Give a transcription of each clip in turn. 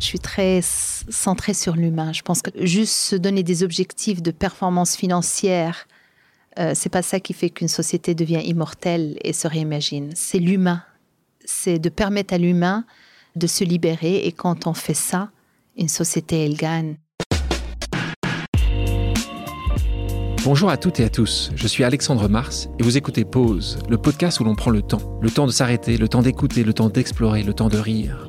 Je suis très centrée sur l'humain. Je pense que juste se donner des objectifs de performance financière, euh, c'est pas ça qui fait qu'une société devient immortelle et se réimagine. C'est l'humain. C'est de permettre à l'humain de se libérer. Et quand on fait ça, une société, elle gagne. Bonjour à toutes et à tous, je suis Alexandre Mars et vous écoutez Pause, le podcast où l'on prend le temps. Le temps de s'arrêter, le temps d'écouter, le temps d'explorer, le temps de rire.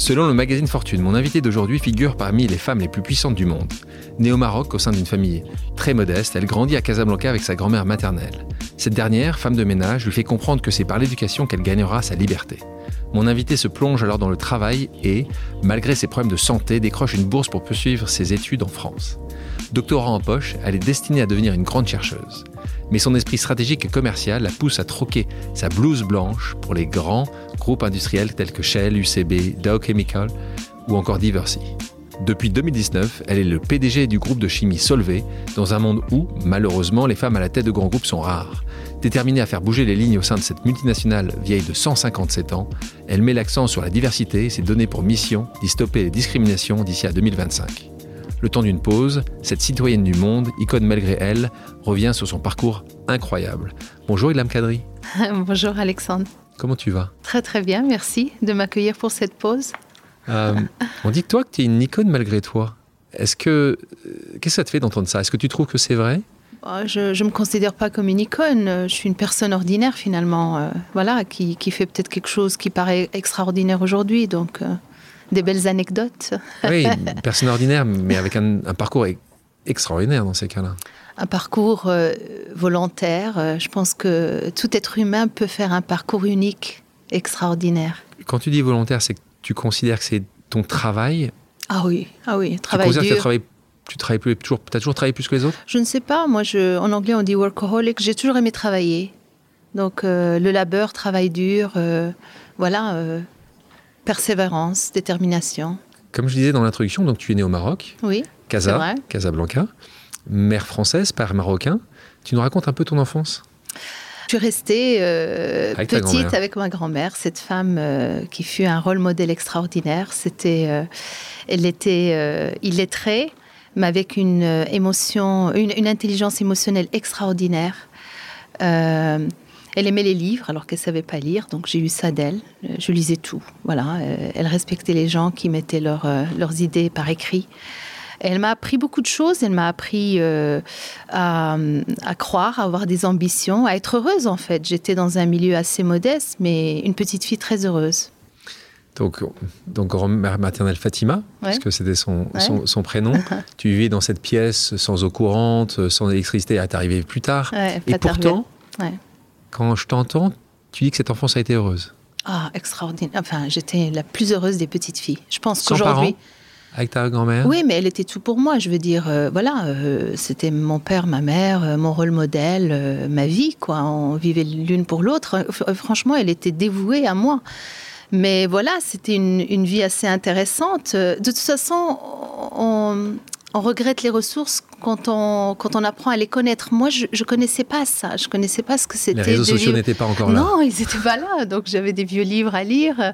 Selon le magazine Fortune, mon invité d'aujourd'hui figure parmi les femmes les plus puissantes du monde. Née au Maroc au sein d'une famille très modeste, elle grandit à Casablanca avec sa grand-mère maternelle. Cette dernière, femme de ménage, lui fait comprendre que c'est par l'éducation qu'elle gagnera sa liberté. Mon invité se plonge alors dans le travail et, malgré ses problèmes de santé, décroche une bourse pour poursuivre ses études en France. Doctorat en poche, elle est destinée à devenir une grande chercheuse. Mais son esprit stratégique et commercial la pousse à troquer sa blouse blanche pour les grands groupes industriels tels que Shell, UCB, Dow Chemical ou encore Diversey. Depuis 2019, elle est le PDG du groupe de chimie Solvay, dans un monde où, malheureusement, les femmes à la tête de grands groupes sont rares. Déterminée à faire bouger les lignes au sein de cette multinationale vieille de 157 ans, elle met l'accent sur la diversité et s'est donnée pour mission d'y stopper les discriminations d'ici à 2025. Le temps d'une pause, cette citoyenne du monde, icône malgré elle, revient sur son parcours incroyable. Bonjour Ilham Kadri. Bonjour Alexandre. Comment tu vas? Très très bien, merci de m'accueillir pour cette pause. Euh, on dit que toi que tu es une icône malgré toi. Est-ce que euh, qu'est-ce que ça te fait d'entendre ça? Est-ce que tu trouves que c'est vrai? Oh, je ne me considère pas comme une icône. Je suis une personne ordinaire finalement, euh, voilà, qui, qui fait peut-être quelque chose qui paraît extraordinaire aujourd'hui. Donc des belles anecdotes. Oui, une personne ordinaire, mais avec un, parcours extraordinaire dans ces cas-là. Un parcours euh, volontaire. Euh, je pense que tout être humain peut faire un parcours unique, extraordinaire. Quand tu dis volontaire, c'est que tu considères que c'est ton travail? Ah oui, ah oui, travail tu dur. Que tu travailles plus, toujours, as toujours travaillé plus que les autres? Je ne sais pas. Moi, je, en anglais, on dit workaholic. J'ai toujours aimé travailler. Donc, euh, le labeur, travail dur, voilà Persévérance, détermination. Comme je disais dans l'introduction, donc tu es né au Maroc. Oui. Casa, Casablanca. Mère française, père marocain. Tu nous racontes un peu ton enfance? Je suis restée euh, petite avec ma grand-mère, cette femme euh, qui fut un rôle modèle extraordinaire. C'était, euh, elle était illettrée, mais avec une émotion, une, une intelligence émotionnelle extraordinaire. Elle aimait les livres alors qu'elle savait pas lire, donc j'ai eu ça d'elle. Je lisais tout. Voilà, elle respectait les gens qui mettaient leurs idées par écrit. Elle m'a appris beaucoup de choses. Elle m'a appris à, croire, à avoir des ambitions, à être heureuse en fait. J'étais dans un milieu assez modeste, mais une petite fille très heureuse. Donc, donc grand-mère maternelle Fatima, parce que c'était son, son, prénom. tu vivais dans cette pièce sans eau courante, sans électricité, à t'arriver plus tard. Et pourtant, quand je t'entends, tu dis que cette enfance a été heureuse. Ah, extraordinaire. Enfin, j'étais la plus heureuse des petites filles. Je pense qu'aujourd'hui. Avec ta grand-mère? Oui, mais elle était tout pour moi. Je veux dire, euh, voilà, euh, c'était mon père, ma mère, euh, mon rôle modèle, ma vie, quoi. On vivait l'une pour l'autre. franchement, elle était dévouée à moi. Mais voilà, c'était une, une, vie assez intéressante. De toute façon, on, on regrette les ressources quand on, quand on apprend à les connaître. Moi, je ne connaissais pas ça. Je connaissais pas ce que c'était. Les réseaux sociaux n'étaient pas encore là. Non, ils n'étaient pas là. Donc, j'avais des vieux livres à lire.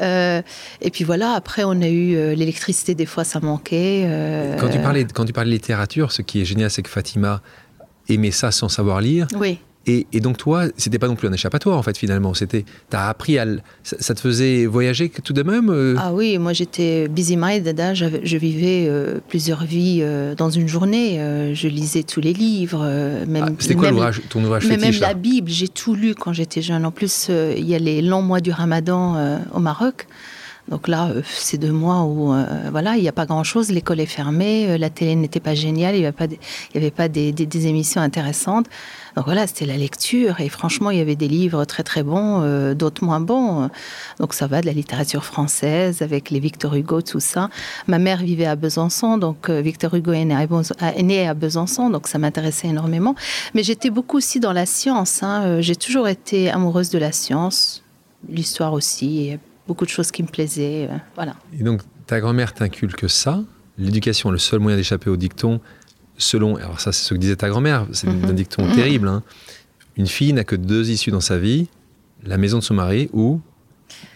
Euh, et puis voilà, après, on a eu euh, l'électricité. Des fois, ça manquait. Euh. Quand, tu parlais, quand tu parlais de littérature, ce qui est génial, c'est que Fatima aimait ça sans savoir lire. Oui. Et, donc toi, c'était pas non plus un échappatoire en fait finalement. C'était, t'as appris à, ça, te faisait voyager tout de même. Euh? Ah oui, moi j'étais busy minded. Hein. Je, vivais euh, plusieurs vies euh, dans une journée. je lisais tous les livres, même. Ah, c'était quoi ton ouvrage mais Même la Bible, j'ai tout lu quand j'étais jeune. En plus, il y a les longs mois du Ramadan au Maroc. Donc là, c'est deux mois où euh, voilà, il n'y a pas grand-chose, l'école est fermée, euh, la télé n'était pas géniale, il n'y avait pas, des, y avait pas des, des, des, émissions intéressantes. Donc voilà, c'était la lecture et franchement, il y avait des livres très très bons, euh, d'autres moins bons. Donc ça va de la littérature française avec les Victor Hugo, tout ça. Ma mère vivait à Besançon, donc euh, Victor Hugo est né à, Besançon, donc ça m'intéressait énormément. Mais j'étais beaucoup aussi dans la science. Hein. J'ai toujours été amoureuse de la science, l'histoire aussi beaucoup de choses qui me plaisaient. Euh, voilà. Et donc, ta grand-mère t'inculque ça, l'éducation, le seul moyen d'échapper au dicton, selon. Alors, ça, c'est ce que disait ta grand-mère, c'est -hmm. un dicton -hmm. terrible. Hein. Une fille n'a que deux issues dans sa vie la maison de son mari ou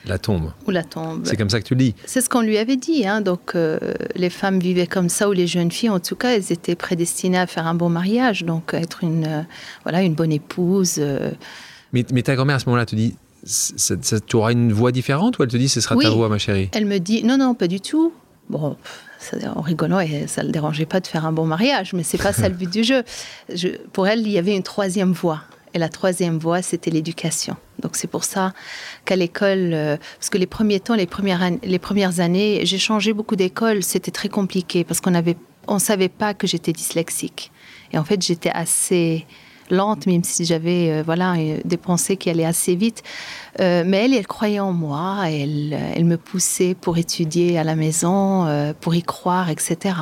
la tombe. Ou la tombe. C'est comme ça que tu le dis. C'est ce qu'on lui avait dit. Hein. Donc, euh, les femmes vivaient comme ça, ou les jeunes filles, en tout cas, elles étaient prédestinées à faire un bon mariage, donc à être une, euh, voilà, une bonne épouse. Euh... Mais, mais, ta grand-mère, à ce moment-là, te dit tu auras une voix différente ou elle te dit ce sera oui, ta voix, ma chérie? Elle me dit non, non, pas du tout. Bon, en rigolant, et ça ne le dérangeait pas de faire un bon mariage, mais c'est pas ça le but du jeu. Je, pour elle, il y avait une troisième voie. Et la troisième voie, c'était l'éducation. Donc c'est pour ça qu'à l'école, euh, parce que les premiers temps, les premières, années, j'ai changé beaucoup d'école, c'était très compliqué parce qu'on avait, on savait pas que j'étais dyslexique. Et en fait, j'étais assez lente, même si j'avais euh, voilà des pensées qui allaient assez vite. Euh, mais elle, elle croyait en moi, elle, elle me poussait pour étudier à la maison, euh, pour y croire, etc.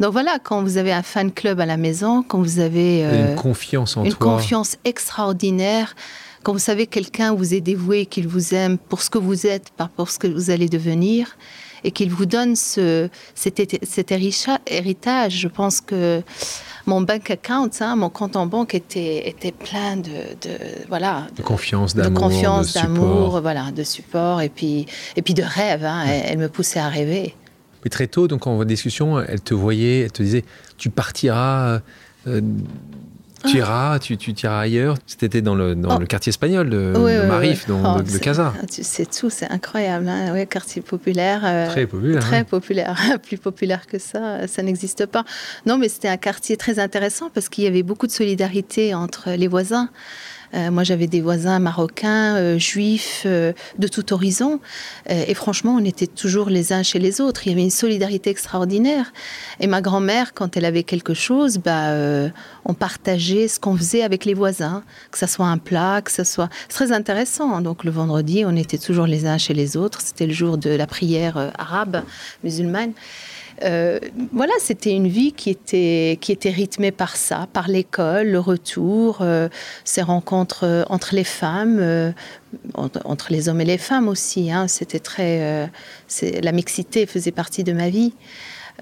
Donc voilà, quand vous avez un fan club à la maison, quand vous avez une confiance en une toi, confiance extraordinaire, quand vous savez que quelqu'un vous est dévoué, qu'il vous aime pour ce que vous êtes, pas pour ce que vous allez devenir, et qu'il vous donne ce, cet, cet héritage, je pense que mon bank account, hein, mon compte en banque était, était plein de, de voilà de, confiance, d'amour, de confiance, d'amour, voilà, de support et puis et puis de rêve. Hein, ouais. elle, elle, me poussait à rêver. Mais très tôt, donc en discussion, elle te voyait, elle te disait, tu partiras. Euh, tu iras, tu, tu iras ailleurs. C'était dans, le, dans oh. le quartier espagnol de, oui, de Marif, oui, oui. Oh, de, de Casa. C'est tout, c'est incroyable. Hein ouais, quartier populaire. Euh, très populaire. Très populaire. Plus populaire que ça, ça n'existe pas. Non, mais c'était un quartier très intéressant parce qu'il y avait beaucoup de solidarité entre les voisins. Euh, moi, j'avais des voisins marocains, euh, juifs, euh, de tout horizon. Et franchement, on était toujours les uns chez les autres. Il y avait une solidarité extraordinaire. Et ma grand-mère, quand elle avait quelque chose, bah, on partageait ce qu'on faisait avec les voisins, que ce soit un plat, que ce soit... C'est très intéressant. Donc, le vendredi, on était toujours les uns chez les autres. C'était le jour de la prière arabe, musulmane. Euh, voilà, c'était une vie qui était, qui était rythmée par ça, par l'école, le retour, euh, ces rencontres euh, entre les femmes, euh, entre, les hommes et les femmes aussi. Hein, c'était très, la mixité faisait partie de ma vie.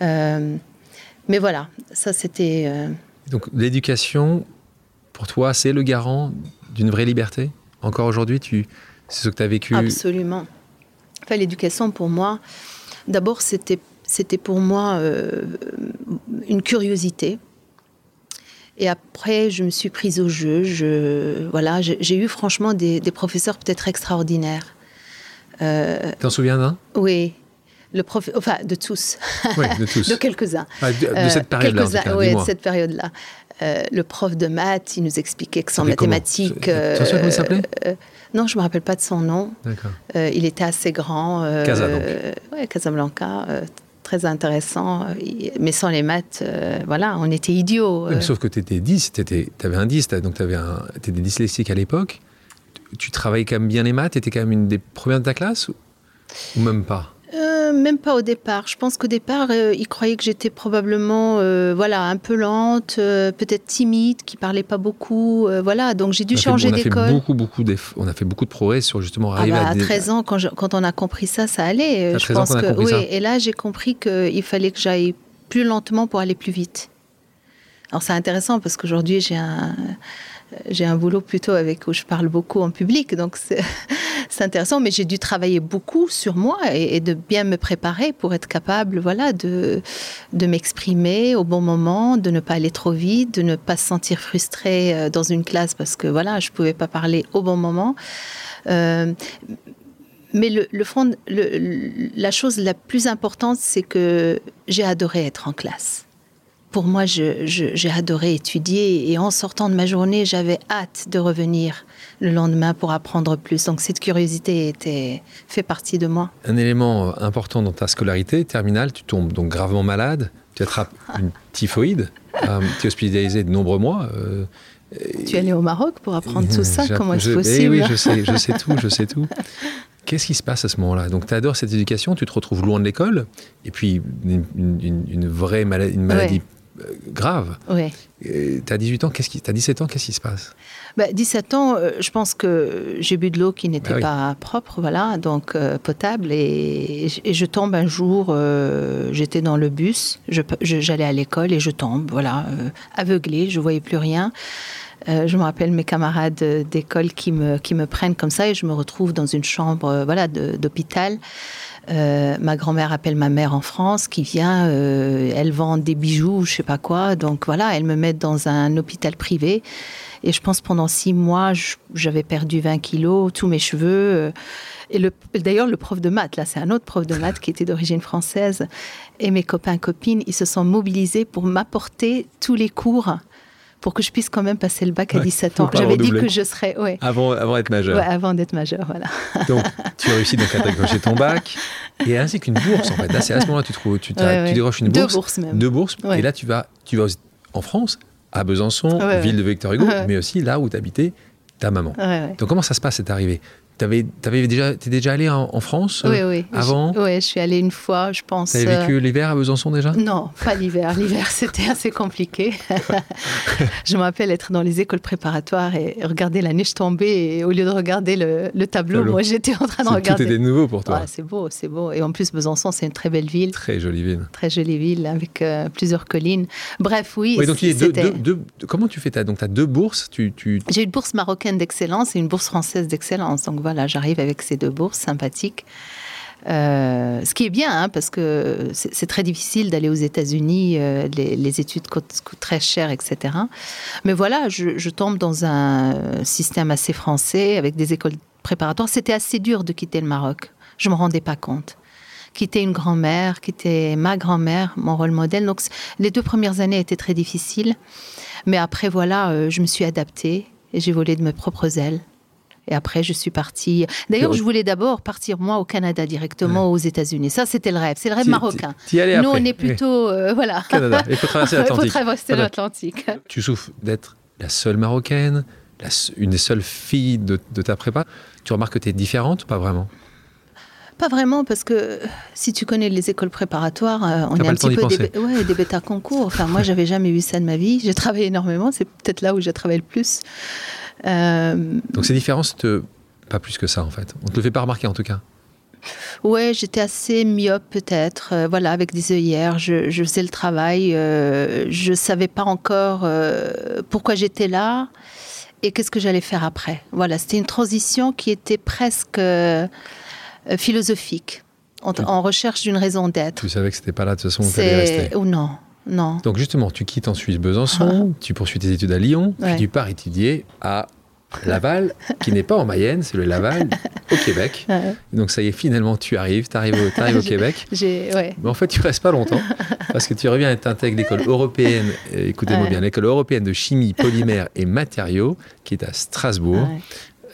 Mais voilà, ça c'était. Donc l'éducation, pour toi, c'est le garant d'une vraie liberté? Encore aujourd'hui, tu, c'est ce que tu as vécu? Absolument. Enfin, l'éducation pour moi, d'abord c'était c'était pour moi euh, une curiosité. Et après, je me suis prise au jeu. Je, voilà, j'ai eu franchement des, des professeurs peut-être extraordinaires. Euh, T'en souviens d'un? Oui. Le prof... Enfin, de tous. Oui, de tous. de quelques-uns. Ah, de, de, cette période-là. Oui, de cette période-là. Euh, le prof de maths, il nous expliquait que sans mathématiques. Tu te souviens comment il s'appelait? euh, Non, je ne me rappelle pas de son nom. Euh, il était assez grand. Casa, donc. Oui, Casablanca très intéressant, mais sans les maths, euh, voilà, on était idiots. Oui, sauf que tu étais 10, tu avais un 10, donc tu étais dyslexique à l'époque. Tu travaillais quand même bien les maths, tu étais quand même une des premières de ta classe ou, ou même pas? Euh, même pas au départ. Je pense qu'au départ, euh, ils croyaient que j'étais probablement, euh, voilà, un peu lente, euh, peut-être timide, qui parlait pas beaucoup, voilà. Donc j'ai dû on changer d'école. Beaucoup, beaucoup, on a fait beaucoup de progrès sur justement arriver ah bah, à, à des... 13 ans, quand, je, quand, on a compris ça, ça allait. À je pense ans que oui. Ça. Et là, j'ai compris qu'il fallait que j'aille plus lentement pour aller plus vite. Alors c'est intéressant parce qu'aujourd'hui j'ai un j'ai un boulot plutôt avec où je parle beaucoup en public, donc c'est intéressant. Mais j'ai dû travailler beaucoup sur moi et, de bien me préparer pour être capable, voilà, de, m'exprimer au bon moment, de ne pas aller trop vite, de ne pas se sentir frustrée euh, dans une classe parce que voilà, je pouvais pas parler au bon moment. Euh, mais le, fond, la chose la plus importante, c'est que j'ai adoré être en classe pour moi, j'ai adoré étudier et en sortant de ma journée, j'avais hâte de revenir le lendemain pour apprendre plus. Donc cette curiosité était fait partie de moi. Un élément important dans ta scolarité terminale, tu tombes donc gravement malade, tu attrapes une typhoïde, euh, tu es hospitalisé de nombreux mois. Euh, tu es allé au Maroc pour apprendre tout ça Comment est-ce possible eh Oui, je sais, je sais tout, je sais tout. Qu'est-ce qui se passe à ce moment-là? Donc, tu adores cette éducation, tu te retrouves loin de l'école, et puis une, vraie maladie, une maladie euh, grave. Oui. Tu as 18 ans, qu'est-ce qui, as 17 ans, qu'est-ce qui se passe? Bah, 17 ans, euh, je pense que j'ai bu de l'eau qui n'était bah pas propre, voilà, donc euh, potable, et, je tombe un jour, j'étais dans le bus, j'allais à l'école et je tombe, voilà, aveuglée, je voyais plus rien. Euh, je me rappelle mes camarades d'école qui me, qui me prennent comme ça et je me retrouve dans une chambre euh, voilà, d'hôpital. Euh, ma grand-mère appelle ma mère en France qui vient, elle vend des bijoux, je sais pas quoi. Donc voilà, elle me met dans un hôpital privé. Et je pense pendant six mois, j'avais perdu 20 kilos, tous mes cheveux. Et d'ailleurs, le prof de maths, là, c'est un autre prof de maths qui était d'origine française. Et mes copains, copines, ils se sont mobilisés pour m'apporter tous les cours pour que je puisse quand même passer le bac à 17 ans. J'avais dit que je serais. Ouais. Avant, avant d'être majeur. Ouais, avant d'être majeur, voilà. Donc, tu réussis donc à décrocher ton bac, et ainsi qu'une bourse, en fait. Là, c'est à ce moment-là tu, trouves, tu, tu décroches une bourse. Deux bourses même. Deux bourses. Et là, tu vas, tu vas en France, à Besançon, ville de Victor Hugo, mais aussi là où tu habitais ta maman. Donc, comment ça se passe cette arrivée? Tu avais déjà, es déjà allé en, France oui, oui. Euh, avant? Oui, je suis allée une fois, je pense. Tu avais vécu euh, l'hiver à Besançon déjà? Non, pas l'hiver. L'hiver, c'était assez compliqué. je me rappelle être dans les écoles préparatoires et regarder la neige tomber. Et au lieu de regarder le, tableau, moi, j'étais en train de regarder. Tout était nouveau pour toi. c'est beau, c'est beau. Et en plus, Besançon, c'est une très belle ville. Très jolie ville. Très jolie ville avec euh, plusieurs collines. Bref, oui. oui donc, deux, deux, comment tu fais ta, Donc, tu as deux bourses? Tu, tu... J'ai une bourse marocaine d'excellence et une bourse française d'excellence. Donc, voilà, j'arrive avec ces deux bourses sympathiques. Euh, ce qui est bien, hein, parce que c'est très difficile d'aller aux États-Unis, euh, les, études coûtent, très cher, etc. Mais voilà, je, tombe dans un système assez français, avec des écoles préparatoires. C'était assez dur de quitter le Maroc. Je ne me rendais pas compte. Quitter une grand-mère, quitter ma grand-mère, mon rôle modèle. Donc, les deux premières années étaient très difficiles. Mais après, voilà, euh, je me suis adaptée et j'ai volé de mes propres ailes. Et après, je suis partie. D'ailleurs, je voulais d'abord partir, moi, au Canada, directement aux États-Unis. Ça, c'était le rêve. C'est le rêve marocain. Nous, on est plutôt. Euh, voilà. Canada. Il faut traverser l'Atlantique. Il faut traverser l'Atlantique. Tu souffres d'être la seule marocaine, une des seules filles de, ta prépa. Tu remarques que tu es différente ou pas vraiment? Pas vraiment, parce que si tu connais les écoles préparatoires, euh, on est un petit peu des, ouais, des bêta concours. Enfin, moi, j'avais jamais vu ça de ma vie. J'ai travaillé énormément. C'est peut-être là où j'ai travaillé le plus. Euh, Donc ces différences, te... pas plus que ça en fait. On ne te le fait pas remarquer en tout cas. Ouais, j'étais assez myope peut-être. Euh, voilà, avec des œillères, je, je faisais le travail. je savais pas encore pourquoi j'étais là et qu'est-ce que j'allais faire après. Voilà, c'était une transition qui était presque euh, philosophique, en, recherche d'une raison d'être. Tu savais que c'était pas là de toute façon où allais rester Ou non, non. Donc justement, tu quittes ensuite Besançon, ah. tu poursuis tes études à Lyon, puis tu pars étudier à Laval, qui n'est pas en Mayenne, c'est le Laval au Québec. Donc ça y est, finalement, tu arrives, tu arrives, au, arrives au Québec. Ouais. Mais en fait, tu restes pas longtemps, parce que tu reviens et t'intègres l'école européenne, écoutez-moi bien, l'école européenne de chimie, polymère et matériaux, qui est à Strasbourg.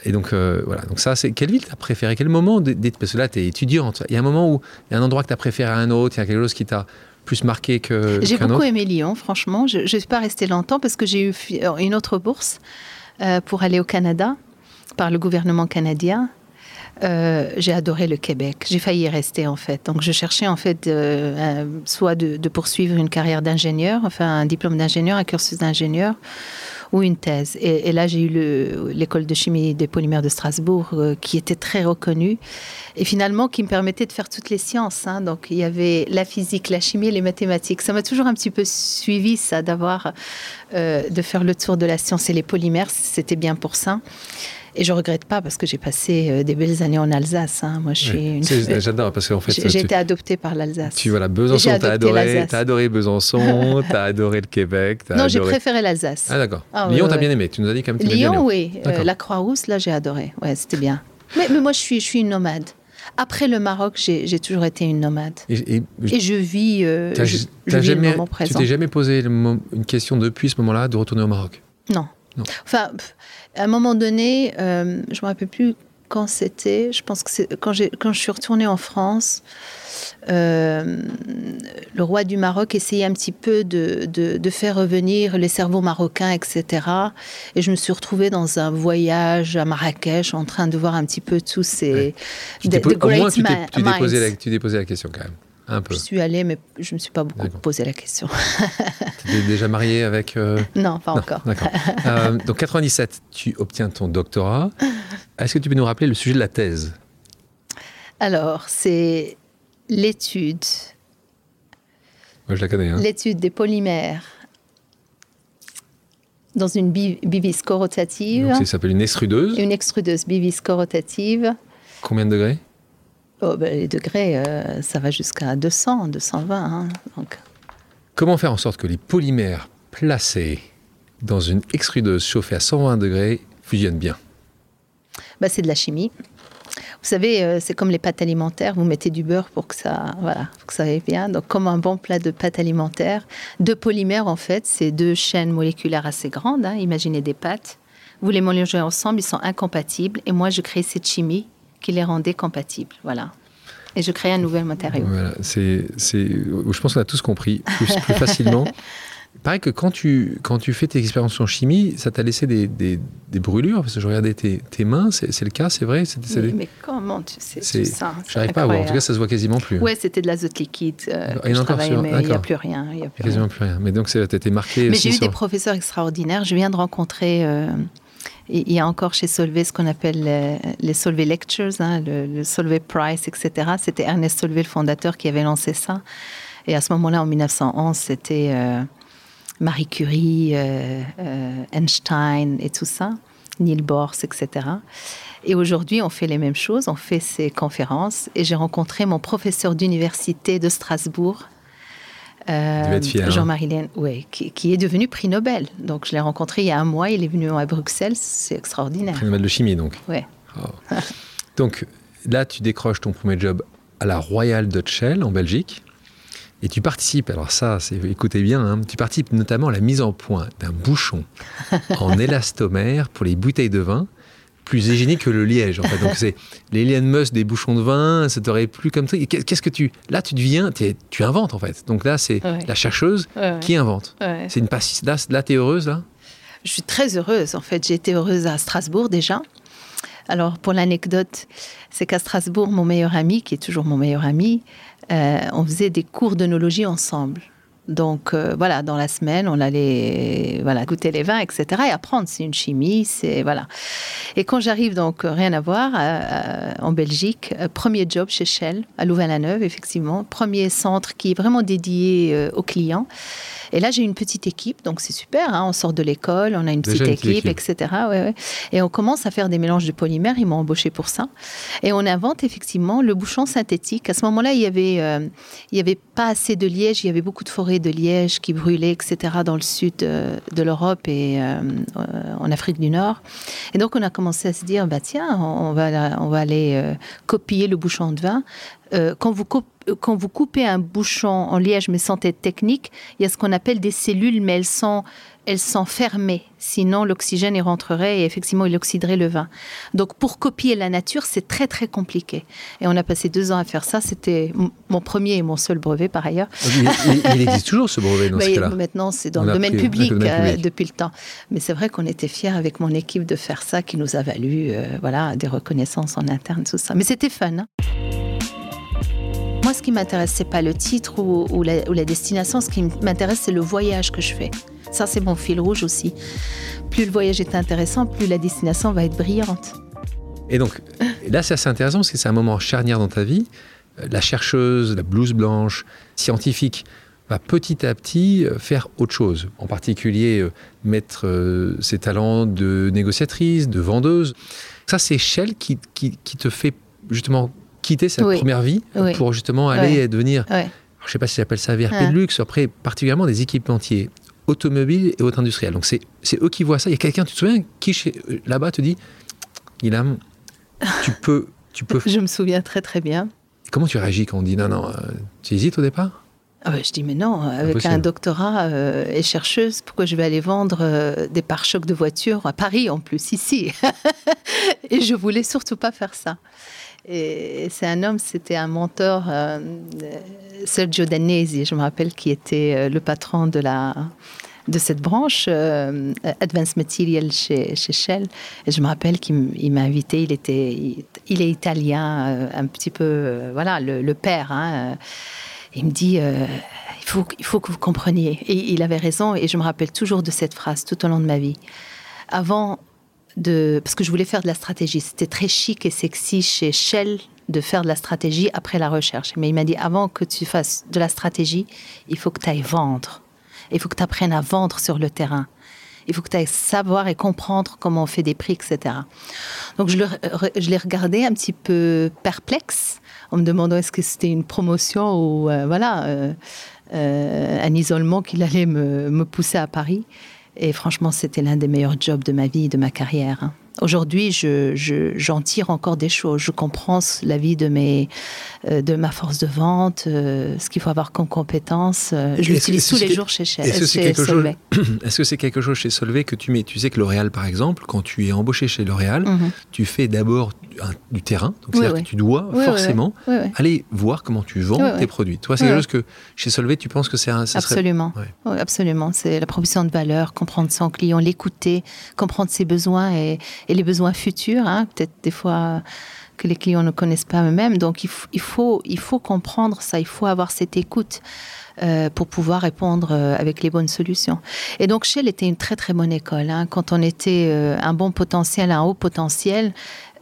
Et donc, euh, voilà. Donc, ça, c'est. Quelle ville t'as préféré Quel moment Parce que là, tu es étudiante. Il y a un moment où. Il y a un endroit que t'as préféré à un autre. Il y a quelque chose qui t'a plus marqué que. J'ai beaucoup aimé Lyon, franchement. Je ne suis pas restée longtemps parce que j'ai eu une autre bourse euh, pour aller au Canada par le gouvernement canadien. Euh, j'ai adoré le Québec. J'ai failli y rester en fait. Donc je cherchais en fait soit de, de, poursuivre une carrière d'ingénieur, enfin un diplôme d'ingénieur, un cursus d'ingénieur, une thèse. Et, là, j'ai eu l'école de chimie des polymères de Strasbourg, euh, qui était très reconnue, et finalement qui me permettait de faire toutes les sciences. Hein. Donc, il y avait la physique, la chimie les mathématiques. Ça m'a toujours un petit peu suivi, ça, d'avoir, euh, de faire le tour de la science et les polymères. C'était bien pour ça. Et je regrette pas parce que j'ai passé euh, des belles années en Alsace. Hein. Moi, je suis. J'adore parce qu'en fait. J'ai été adoptée par l'Alsace. Tu voilà, Besançon, t'as adoré, as adoré Besançon, t'as adoré le Québec. non, j'ai préféré l'Alsace. Ah d'accord. Ah, Lyon, t'as bien aimé. Tu nous as dit quand même. Lyon, bien oui. Euh, la Croix-Rousse, là, j'ai adoré. Ouais, c'était bien. Mais, mais, moi, je suis, je suis une nomade. Après le Maroc, j'ai toujours été une nomade. Et, et, je vis, euh, je, je vis jamais, le moment présent. Tu t'es jamais posé une question depuis ce moment-là de retourner au Maroc? Non. Non. Enfin, à un moment donné, euh, je me rappelle plus quand c'était. Je pense que c'est quand, quand je suis retournée en France. Euh, le roi du Maroc essayait un petit peu de, de, faire revenir les cerveaux marocains, etc. Et je me suis retrouvée dans un voyage à Marrakech en train de voir un petit peu tous ces... Tu t'es posé, posé la question quand même. Un peu. Je suis allée, mais je ne me suis pas beaucoup posé la question. tu es déjà mariée avec... Euh, non, pas encore. D'accord. euh, donc 97, tu obtiens ton doctorat. Est-ce que tu peux nous rappeler le sujet de la thèse? Alors, c'est l'étude. Moi, je la connais. Hein. L'étude des polymères dans une bivisco-rotative. Donc, ça s'appelle une extrudeuse Une extrudeuse bivisco-rotative. Combien de degrés? Oh, ben, Les degrés, euh, ça va jusqu'à 200, 220. Hein, donc. Comment faire en sorte que les polymères placés dans une extrudeuse chauffée à 120 degrés fusionnent bien? Ben, C'est de la chimie. Vous savez, euh, c'est comme les pâtes alimentaires. Vous mettez du beurre pour que ça, voilà, pour que ça aille bien. Donc, comme un bon plat de pâtes alimentaires, deux polymères en fait, c'est deux chaînes moléculaires assez grandes. Hein. Imaginez des pâtes. Vous les mélangez ensemble, ils sont incompatibles. Et moi, je crée cette chimie qui les rendait compatibles. Voilà. Et je crée un nouvel matériau. Voilà, c'est, je pense qu'on a tous compris plus, plus facilement. Pareil que quand tu, quand tu fais tes expériences en chimie, ça t'a laissé des, des, brûlures Parce que je regardais tes, tes mains, c'est le cas, c'est vrai mais, mais, comment tu sais tout ça J'arrive pas à voir, en tout cas ça se voit quasiment plus. Ouais, c'était de l'azote liquide. Euh, je travaillais, mais il n'y a plus rien. Y a plus quasiment plus rien. Mais donc tu été marqué. Mais j'ai eu des professeurs extraordinaires. Je viens de rencontrer. Euh, il y a encore chez Solvay ce qu'on appelle les, Solvay Lectures, hein, le, Solvay Prize, etc. C'était Ernest Solvay, le fondateur, qui avait lancé ça. Et à ce moment-là, en 1911, c'était euh, Marie Curie, euh, euh, Einstein et tout ça, Neil Bohr, etc. Et aujourd'hui, on fait les mêmes choses, on fait ces conférences. Et j'ai rencontré mon professeur d'université de Strasbourg, euh, hein. Jean-Marie oui, qui, est devenu prix Nobel. Donc je l'ai rencontré il y a un mois, il est venu à Bruxelles, c'est extraordinaire. Prix Nobel de chimie, donc. Oui. Oh. donc là, tu décroches ton premier job à la Royal Dutch Shell en Belgique. Et tu participes, alors ça, écoutez bien, hein, tu participes notamment à la mise en point d'un bouchon en élastomère pour les bouteilles de vin, plus hygiénique que le liège. En fait. Donc c'est les Musk des bouchons de vin, ça t'aurait plus comme ça. Qu'est-ce que tu, là tu deviens, tu inventes en fait. Donc là c'est la chercheuse qui invente. C'est une là, là tu es heureuse là? Je suis très heureuse en fait. J'ai été heureuse à Strasbourg déjà. Alors, pour l'anecdote, c'est qu'à Strasbourg, mon meilleur ami, qui est toujours mon meilleur ami, euh, on faisait des cours d'œnologie ensemble. Donc euh, voilà, dans la semaine, on allait voilà goûter les vins, etc. et apprendre. C'est une chimie, c'est voilà. Et quand j'arrive donc rien à voir euh, en Belgique, premier job chez Shell à Louvain-la-Neuve, effectivement, premier centre qui est vraiment dédié aux clients. Et là, j'ai une petite équipe, donc c'est super. Hein, on sort de l'école, on a une petite, équipe, etc. Et on commence à faire des mélanges de polymères. Ils m'ont embauché pour ça. Et on invente effectivement le bouchon synthétique. À ce moment-là, il y avait, euh, il y avait pas assez de liège. Il y avait beaucoup de forêts de liège qui brûlaient, etc. Dans le sud euh, de l'Europe et euh, en Afrique du Nord. Et donc, on a commencé à se dire, bah tiens, on va, on va aller copier le bouchon de vin. Quand vous copiez quand vous coupez un bouchon en liège, mais sans tête technique, il y a ce qu'on appelle des cellules, mais elles sont, elles sont fermées. Sinon, l'oxygène y rentrerait et effectivement, il oxyderait le vin. Donc, pour copier la nature, c'est très, très compliqué. Et on a passé deux ans à faire ça. C'était mon premier et mon seul brevet, par ailleurs. Il, existe toujours ce brevet dans ce cas-là Maintenant, c'est dans le domaine, public, euh, depuis le temps. Mais c'est vrai qu'on était fiers avec mon équipe de faire ça, qui nous a valu euh, voilà, des reconnaissances en interne, tout ça. Mais c'était fun. Hein. Moi, ce qui m'intéresse, c'est pas le titre ou, la, destination. Ce qui m'intéresse, c'est le voyage que je fais. Ça, c'est mon fil rouge aussi. Plus le voyage est intéressant, plus la destination va être brillante. Et donc, là, c'est assez intéressant parce que c'est un moment charnière dans ta vie. Euh, la chercheuse, la blouse blanche, scientifique, va petit à petit euh, faire autre chose. En particulier, euh, mettre ses talents de négociatrice, de vendeuse. Ça, c'est Shell qui, qui te fait justement quitter sa première vie pour justement aller devenir, je ne sais pas si j'appelle ça VRP de luxe, après particulièrement des équipementiers automobiles et auto industriels. Donc c'est eux qui voient ça. Il y a quelqu'un, tu te souviens, qui là-bas te dit, Ilham, tu peux, Tu peux... Je me souviens très très bien. comment tu réagis quand on dit non, non, tu hésites au départ? Ah je dis, mais non, avec un doctorat et chercheuse, pourquoi je vais aller vendre des pare-chocs de voiture à Paris en plus, ici? Et je voulais surtout pas faire ça. Et c'est un homme, c'était un mentor, euh, Sergio Danesi, je me rappelle, qui était euh, le patron de la de cette branche euh, Advanced Material chez, chez, Shell. Et je me rappelle qu'il m'a invité. Il était, il, est italien, un petit peu, voilà, le, père. Hein, il me dit, il faut, il faut que vous compreniez. Et il avait raison. Et je me rappelle toujours de cette phrase tout au long de ma vie. Avant parce que je voulais faire de la stratégie. C'était très chic et sexy chez Shell de faire de la stratégie après la recherche. Mais il m'a dit, avant que tu fasses de la stratégie, il faut que tu ailles vendre. Il faut que tu apprennes à vendre sur le terrain. Il faut que tu ailles savoir et comprendre comment on fait des prix, etc. Donc je, l'ai regardé un petit peu perplexe en me demandant est-ce que c'était une promotion ou euh, voilà euh, euh, un isolement qu'il allait me, pousser à Paris. Et franchement, c'était l'un des meilleurs jobs de ma vie, de ma carrière. Hein. Aujourd'hui, je, j'en tire encore des choses. Je comprends la vie de, mes, euh, de ma force de vente, euh, ce qu'il faut avoir comme compétence. Euh, je l'utilise tous les jours chez, chez, est-ce Solvay. est-ce que c'est quelque chose chez Solvay que tu mets Tu sais que L'Oréal, par exemple, quand tu es embauché chez L'Oréal, mhm. tu fais d'abord du terrain. Donc, c'est-à-dire que tu dois forcément aller voir comment tu vends tes produits. Toi, c'est quelque chose que chez Solvay, tu penses que c'est un. Absolument. absolument. C'est la proposition de valeur, comprendre son client, l'écouter, comprendre ses besoins et et les besoins futurs, hein, peut-être des fois que les clients ne connaissent pas eux-mêmes. Donc il, il, faut, il faut comprendre ça, il faut avoir cette écoute. Euh, pour pouvoir répondre euh, avec les bonnes solutions. Et donc Shell était une très très bonne école. Hein. Quand on était euh, un bon potentiel, un haut potentiel,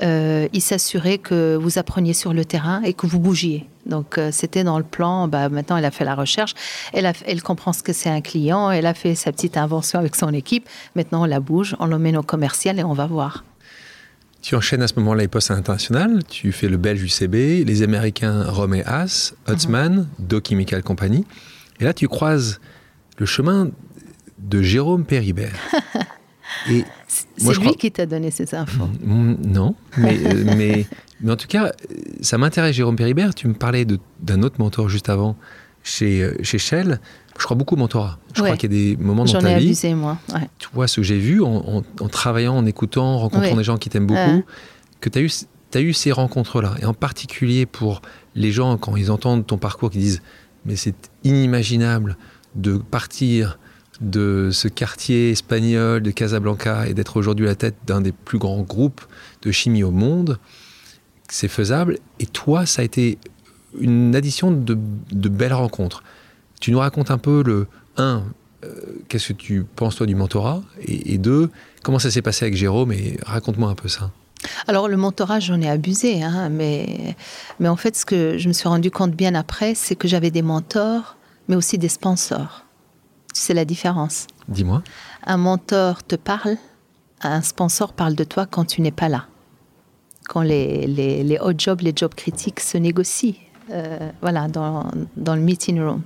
il s'assurait que vous appreniez sur le terrain et que vous bougiez. Donc c'était dans le plan. Bah, maintenant, elle a fait la recherche, elle, a, elle comprend ce que c'est un client, elle a fait sa petite invention avec son équipe. Maintenant, on la bouge, on l'emmène au commercial et on va voir. Tu enchaînes à ce moment-là les postes internationaux. Tu fais le belge UCB, les Américains Rome et Haas, Hutzman, mhm. Dow Chemical Company. Et là, tu croises le chemin de Jérôme Péribert. c'est lui qui t'a donné ces infos. Mm, mm, non, mais, euh, mais, mais, en tout cas, ça m'intéresse, Jérôme Péribert. Tu me parlais d'un autre mentor juste avant chez, euh, chez Shell je crois beaucoup au mentorat. Je crois qu'il y a des moments dans ta vie. J'en ai abusé, moi. Tu vois, ce que j'ai vu en, travaillant, en écoutant, en rencontrant des gens qui t'aiment beaucoup, que tu as eu, as eu ces rencontres-là. Et en particulier pour les gens, quand ils entendent ton parcours, qui disent Mais c'est inimaginable de partir de ce quartier espagnol de Casablanca et d'être aujourd'hui la tête d'un des plus grands groupes de chimie au monde. C'est faisable. Et toi, ça a été une addition de, de belles rencontres. Tu nous racontes un peu le 1, euh, qu'est-ce que tu penses toi du mentorat? Et, deux, comment ça s'est passé avec Jérôme? Et raconte-moi un peu ça. Alors le mentorat, j'en ai abusé, hein, mais, mais en fait, ce que je me suis rendu compte bien après, c'est que j'avais des mentors, mais aussi des sponsors. C'est la différence? Dis-moi. Un mentor te parle, un sponsor parle de toi quand tu n'es pas là. Quand les, les, les hot jobs, les jobs critiques se négocient. Euh, voilà, dans, dans, le meeting room.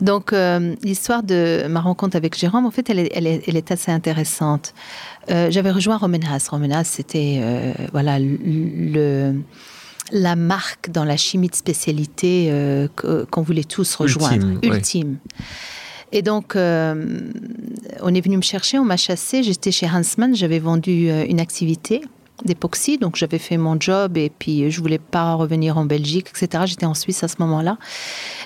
Donc, euh, l'histoire de ma rencontre avec Jérôme, en fait, elle est, elle est, elle est assez intéressante. Euh, j'avais rejoint Romenas. Romenas, c'était voilà le, la marque dans la chimie de spécialité qu'on voulait tous rejoindre, ultime. Et donc, on est venu me chercher, on m'a chassé. J'étais chez Hansman, j'avais vendu une activité d'époxy. Donc j'avais fait mon job et puis je voulais pas revenir en Belgique, etc. J'étais en Suisse à ce moment-là.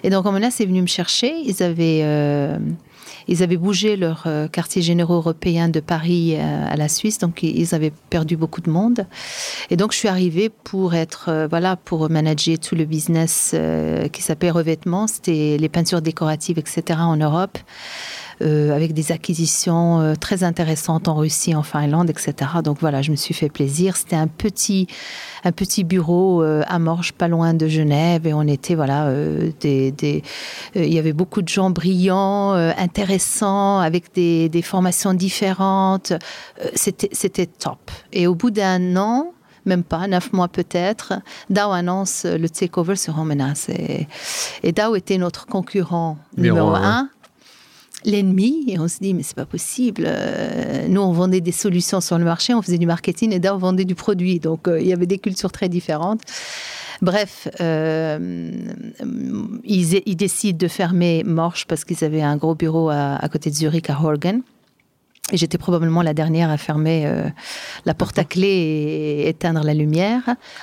Et donc Omona c'est venu me chercher. Ils avaient, euh, ils avaient bougé leur euh, quartier généraux européen de Paris euh, à la Suisse. Donc ils avaient perdu beaucoup de monde. Et donc je suis arrivée pour être, voilà, pour manager tout le business qui s'appelait revêtement. C'était les peintures décoratives, etc. en Europe. Euh, avec des acquisitions euh, très intéressantes en Russie, en Finlande, etc. Donc voilà, je me suis fait plaisir. C'était un petit, un petit bureau euh, à Morges, pas loin de Genève, et on était voilà, des, des il y avait beaucoup de gens brillants, intéressants, avec des, des formations différentes. c'était, c'était top. Et au bout d'un an, même pas, neuf mois peut-être, Dow annonce le takeover sur Romenas. Et, et Dow était notre concurrent numéro un. L'ennemi et on se dit mais c'est pas possible. Euh, nous on vendait des solutions sur le marché, on faisait du marketing et là on vendait du produit. Donc euh, il y avait des cultures très différentes. Bref, euh, ils, décident de fermer Morche parce qu'ils avaient un gros bureau à, à côté de Zurich à Horgen. Et j'étais probablement la dernière à fermer euh, la porte à clé et éteindre la lumière.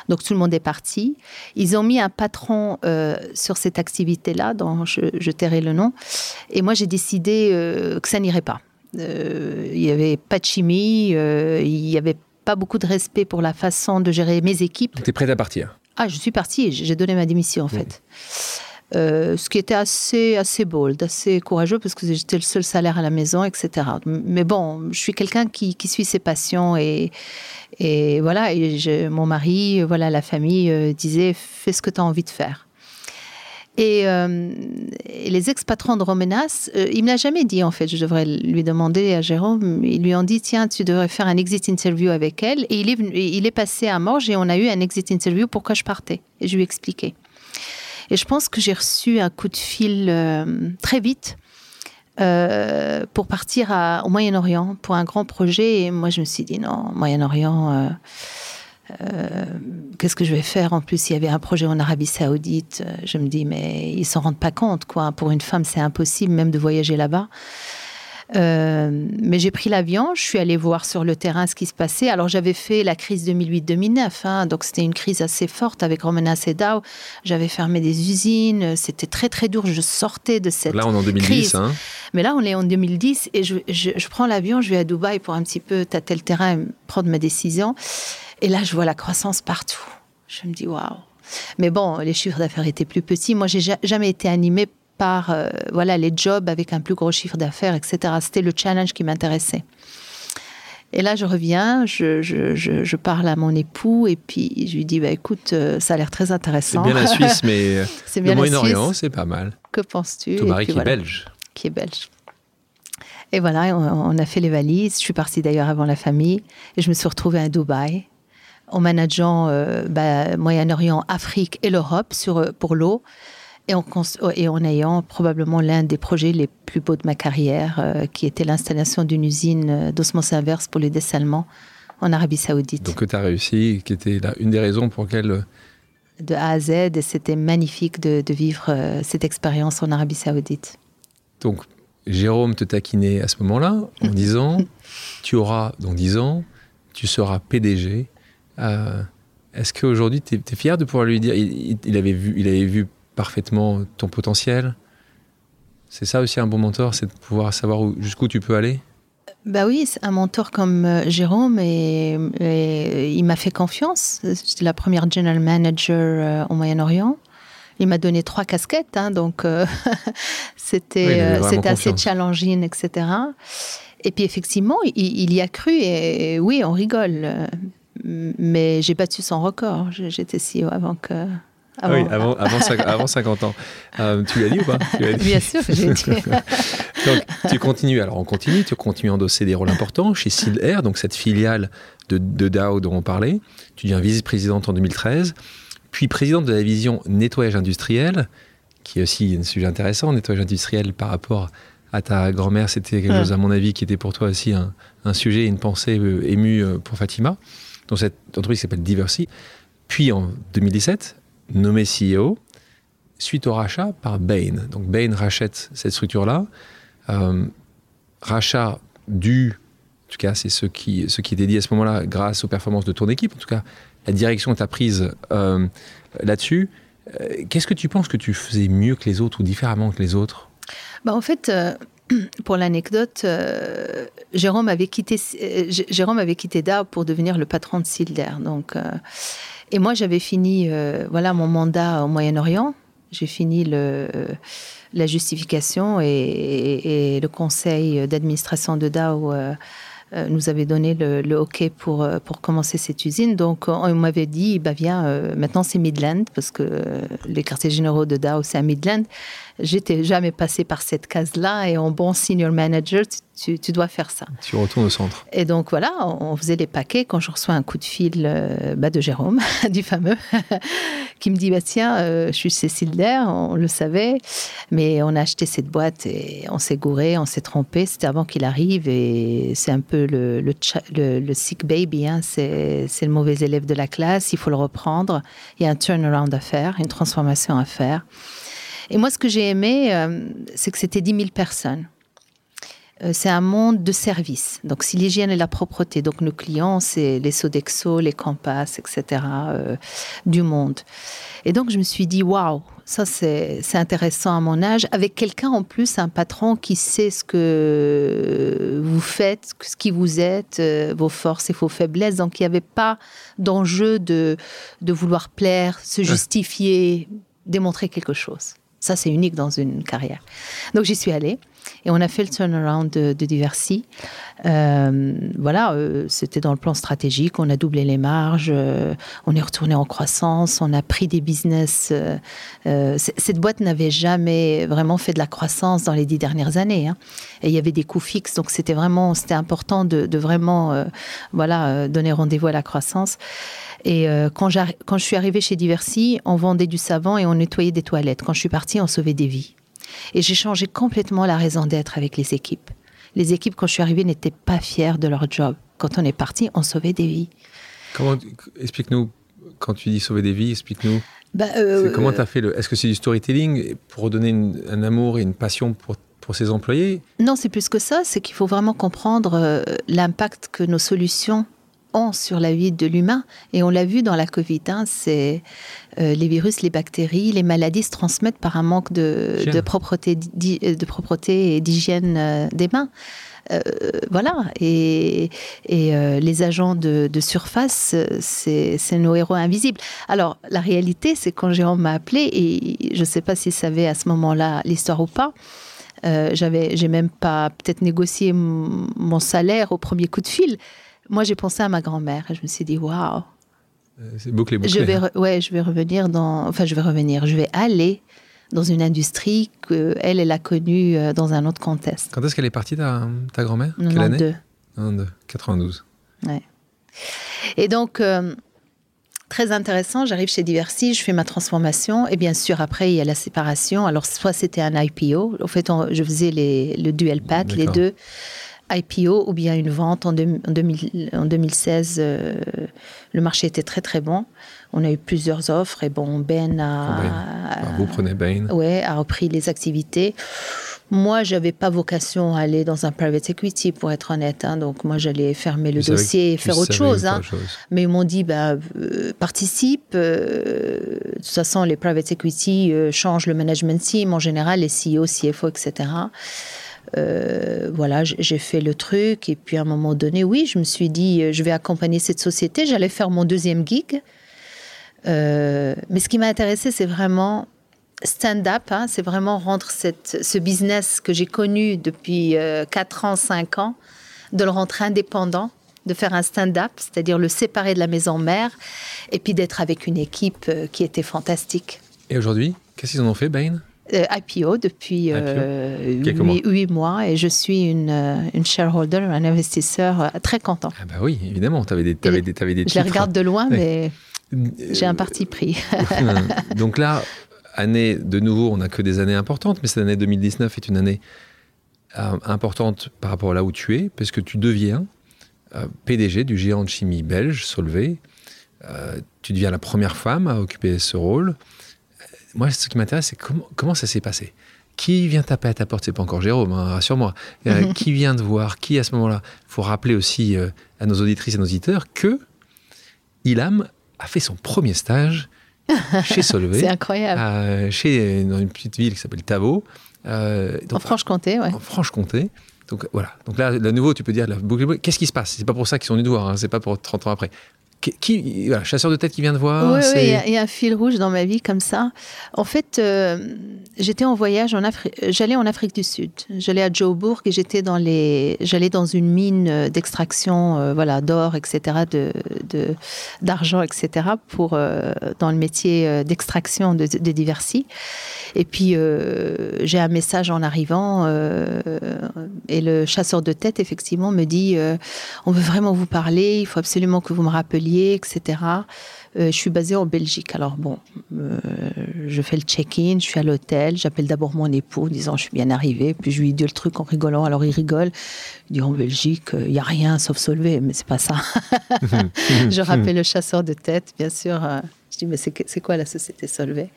Donc tout le monde est parti. Ils ont mis un patron euh, sur cette activité-là, dont je, tairai le nom. Et moi, j'ai décidé euh, que ça n'irait pas. il n'y avait pas de chimie, il n'y avait pas beaucoup de respect pour la façon de gérer mes équipes. Tu es prête à partir Ah, je suis partie. J'ai donné ma démission, en fait. Euh, ce qui était assez, assez bold, assez courageux, parce que j'étais le seul salaire à la maison, etc. Mais bon, je suis quelqu'un qui, suit ses passions et, et voilà, et mon mari, voilà, la famille euh, disait fais ce que tu as envie de faire. Et, euh, les ex-patrons de Romenas, il me l'a jamais dit en fait. Je devrais lui demander à Jérôme. Ils lui ont dit tiens, tu devrais faire un exit interview avec elle. Et il est, il est passé à Morges et on a eu un exit interview pourquoi je partais? Et je lui ai expliqué. Et je pense que j'ai reçu un coup de fil euh, très vite euh, pour partir au Moyen-Orient pour un grand projet. Et moi, je me suis dit non, Moyen-Orient. Euh, qu'est-ce que je vais faire? En plus, il y avait un projet en Arabie Saoudite. Je me dis, mais ils s'en rendent pas compte, quoi. Pour une femme, c'est impossible même de voyager là-bas. Euh, mais j'ai pris l'avion, je suis allée voir sur le terrain ce qui se passait. Alors j'avais fait la crise 2008-2009, hein, donc c'était une crise assez forte avec Romana Sedao. J'avais fermé des usines, c'était très très dur. Je sortais de cette Là on est en 2010. Hein. Mais là on est en 2010 et je, je, prends l'avion, je vais à Dubaï pour un petit peu tâter le terrain, prendre ma décision. Et là je vois la croissance partout. Je me dis waouh. Mais bon, les chiffres d'affaires étaient plus petits. Moi, j'ai jamais été animée par euh, voilà les jobs avec un plus gros chiffre d'affaires, etc. C'était le challenge qui m'intéressait. Et là, je reviens, je, je, je, parle à mon époux et puis je lui dis bah, écoute, euh, ça a l'air très intéressant. C'est bien la Suisse, mais le Moyen-Orient, c'est pas mal. Que penses-tu? Ton mari qui est belge. Qui est belge. Et voilà, on, a fait les valises. Je suis partie d'ailleurs avant la famille et je me suis retrouvée à Dubaï en manageant euh, bah, Moyen-Orient, Afrique et l'Europe pour l'eau et en, et en ayant probablement l'un des projets les plus beaux de ma carrière, euh, qui était l'installation d'une usine euh, d'osmose inverse pour les dessalement en Arabie Saoudite. Donc que tu as réussi, qui était là, une des raisons pour lesquelles... Euh, de A à Z, et c'était magnifique de, vivre cette expérience en Arabie Saoudite. Donc Jérôme te taquinait à ce moment-là en disant, tu auras dans 10 ans, tu seras PDG. Est-ce qu'aujourd'hui, tu es, fier de pouvoir lui dire, il, avait vu, il avait vu parfaitement ton potentiel. C'est ça aussi un bon mentor, c'est de pouvoir savoir jusqu'où tu peux aller? Bah oui, un mentor comme euh, Jérôme et, il m'a fait confiance. J'étais la première general manager euh, au Moyen-Orient. Il m'a donné trois casquettes, hein, donc euh, c'était assez challenging, etc. Et puis effectivement, il, il, y a cru et oui, on rigole. Mais j'ai battu son record. J'étais CEO avant que ah oui, avant, avant, 50 ans. Euh, tu l'as dit ou pas? Bien sûr j'ai dit. donc, tu continues, alors on continue, tu continues à endosser des rôles importants chez Sealed Air, donc cette filiale de, de Dow dont on parlait. Tu deviens vice-présidente en 2013, puis présidente de la division nettoyage industriel, qui est aussi un sujet intéressant, nettoyage industriel par rapport à ta grand-mère, c'était quelque chose, à mon avis, qui était pour toi aussi un, un sujet, une pensée euh, émue euh, pour Fatima. Donc cette entreprise s'appelle Diversi. Puis en 2017, nommé CEO suite au rachat par Bain. Donc Bain rachète cette structure-là. Euh, rachat dû, en tout cas c'est ce qui, ce qui était dit à ce moment-là, grâce aux performances de ton équipe, en tout cas la direction que tu as prise euh, là-dessus. Euh, qu'est-ce que tu penses que tu faisais mieux que les autres ou différemment que les autres? Bah En fait, pour l'anecdote, Jérôme avait quitté Jérôme avait quitté DAO pour devenir le patron de Silder. Donc et moi, j'avais fini euh, voilà, mon mandat au Moyen-Orient. J'ai fini la justification et, le conseil d'administration de DAO euh, euh, nous avait donné le, le, OK pour, pour commencer cette usine. Donc, on m'avait dit, bah, viens, maintenant c'est Midland, parce que les quartiers généraux de DAO, c'est à Midland. J'étais jamais passé par cette case-là et en bon senior manager, tu, dois faire ça. Tu retournes au centre. Et donc voilà, on faisait les paquets quand je reçois un coup de fil euh, bah, de Jérôme, du fameux, qui me dit bah, Tiens, euh, je suis Cécile Dair, on le savait, mais on a acheté cette boîte et on s'est gouré, on s'est trompé. C'était avant qu'il arrive et c'est un peu le, le, sick baby, hein. c'est le mauvais élève de la classe, il faut le reprendre. Il y a un turnaround à faire, une transformation à faire. Et moi, ce que j'ai aimé, euh, c'est que c'était 10 000 personnes. Euh, c'est un monde de service. Donc, si l'hygiène et la propreté, donc nos clients, c'est les Sodexo, les Campas, etc., euh, du monde. Et donc, je me suis dit, waouh, ça c'est intéressant à mon âge, avec quelqu'un en plus, un patron qui sait ce que vous faites, ce qui vous êtes, vos forces et vos faiblesses. Donc, il n'y avait pas d'enjeu de, de vouloir plaire, se justifier, démontrer quelque chose. Ça, c'est unique dans une carrière. Donc, j'y suis allée et on a fait le turnaround de, Diversi. Euh, voilà, euh, c'était dans le plan stratégique. On a doublé les marges, euh, on est retourné en croissance, on a pris des business. cette boîte n'avait jamais vraiment fait de la croissance dans les dix dernières années. Hein. Et il y avait des coûts fixes, donc c'était vraiment, c'était important de, de vraiment, voilà, donner rendez-vous à la croissance. Et euh, quand, quand je suis arrivée chez Diversi, on vendait du savon et on nettoyait des toilettes. Quand je suis partie, on sauvait des vies. Et j'ai changé complètement la raison d'être avec les équipes. Les équipes, quand je suis arrivée, n'étaient pas fières de leur job. Quand on est parti, on sauvait des vies. Comment explique-nous quand tu dis sauver des vies, explique-nous. Bah, euh, comment tu as fait le Est-ce que c'est du storytelling pour redonner un amour et une passion pour pour ses employés? Non, c'est plus que ça. C'est qu'il faut vraiment comprendre euh, l'impact que nos solutions sur la vie de l'humain. Et on l'a vu dans la Covid, hein, c'est euh, les virus, les bactéries, les maladies se transmettent par un manque de, de propreté, de propreté et d'hygiène euh, des mains. Euh, voilà, et, et les agents de, de surface, c'est nos héros invisibles. Alors, la réalité, c'est quand Jérôme m'a appelé, et je ne sais pas s'il savait à ce moment-là l'histoire ou pas, j'avais, j'ai même pas peut-être négocié mon salaire au premier coup de fil. Moi, j'ai pensé à ma grand-mère et je me suis dit, waouh. Euh, c'est bouclé, bouclé. Je vais, ouais, je vais revenir dans. Enfin, je vais revenir. Je vais aller dans une industrie que elle, a connue euh, dans un autre contexte. Quand est-ce qu'elle est partie, ta, ta grand-mère? Quelle année? 92. 92. Ouais. Et donc, euh, très intéressant, j'arrive chez Diversi, je fais ma transformation, et bien sûr, après, il y a la séparation. Alors, soit c'était un IPO, en fait, je faisais les, le dual pack, les deux. IPO ou bien une vente en, 2016. Euh, le marché était très très bon. On a eu plusieurs offres et bon, Ben a. vous prenez Ben Ouais, a repris les activités. Moi, j'avais pas vocation à aller dans un private equity, pour être honnête. Hein. donc, moi, j'allais fermer le dossier et faire autre chose, hein. Mais ils m'ont dit, bah, euh, participe. Euh, de toute façon, les private equity changent le management team en général, les CEO, CFO, etc. Euh, voilà, j'ai fait le truc. Et puis à un moment donné, oui, je me suis dit, euh, je vais accompagner cette société. J'allais faire mon deuxième gig. Euh, mais ce qui m'a intéressé, c'est vraiment stand-up. Hein. c'est vraiment rendre ce business que j'ai connu depuis 4 ans, 5 ans, de le rendre indépendant de faire un stand-up, c'est-à-dire le séparer de la maison mère, et puis d'être avec une équipe qui était fantastique. Et aujourd'hui, qu'est-ce qu'ils en ont fait, Bain? euh, IPO depuis euh, huit, mois et je suis une, euh, une shareholder, un investisseur très content. Ah bah oui, évidemment, tu avais des, avais des, avais des Je les regarde de loin, mais j'ai un parti pris. Donc là, année, de nouveau, on n'a que des années importantes, mais cette année 2019 est une année importante par rapport à là où tu es, parce que tu deviens PDG du géant de chimie belge, Solvay. tu deviens la première femme à occuper ce rôle moi, ce qui m'intéresse, c'est comment, comment ça s'est passé. Qui vient taper à ta porte? C'est pas encore Jérôme, hein, rassure-moi. Euh, qui vient te voir? Qui à ce moment-là? Il faut rappeler aussi euh, à nos auditrices et nos auditeurs que Ilham a fait son premier stage chez Solvay. C'est incroyable. chez, dans une petite ville qui s'appelle Tavo. Euh, en Franche-Comté, ouais. En Franche-Comté. Donc voilà. Donc là, de nouveau, tu peux dire, qu'est-ce qui se passe? C'est pas pour ça qu'ils sont venus te voir, hein, c'est pas pour 30 ans après. Qui, chasseur de tête qui vient de voir Oui, il y, a un fil rouge dans ma vie comme ça. En fait, euh, j'étais en voyage en Afrique. J'allais en Afrique du Sud. J'allais à Joburg et j'étais dans les. J'allais dans une mine d'extraction, euh, voilà, d'or, etc., de, d'argent, etc., pour euh, dans le métier d'extraction de, de diversi. Et puis j'ai un message en arrivant et le chasseur de tête effectivement me dit on veut vraiment vous parler. Il faut absolument que vous me rappeliez etc. Euh, je suis basée en Belgique. Alors bon, euh, je fais le check-in, je suis à l'hôtel, j'appelle d'abord mon époux en disant je suis bien arrivée, puis je lui dis le truc en rigolant. Alors il rigole, il dit en Belgique il n'y a rien sauf Solvay, mais c'est pas ça. je rappelle le chasseur de tête, bien sûr. Euh, je dis mais c'est quoi la société Solvay?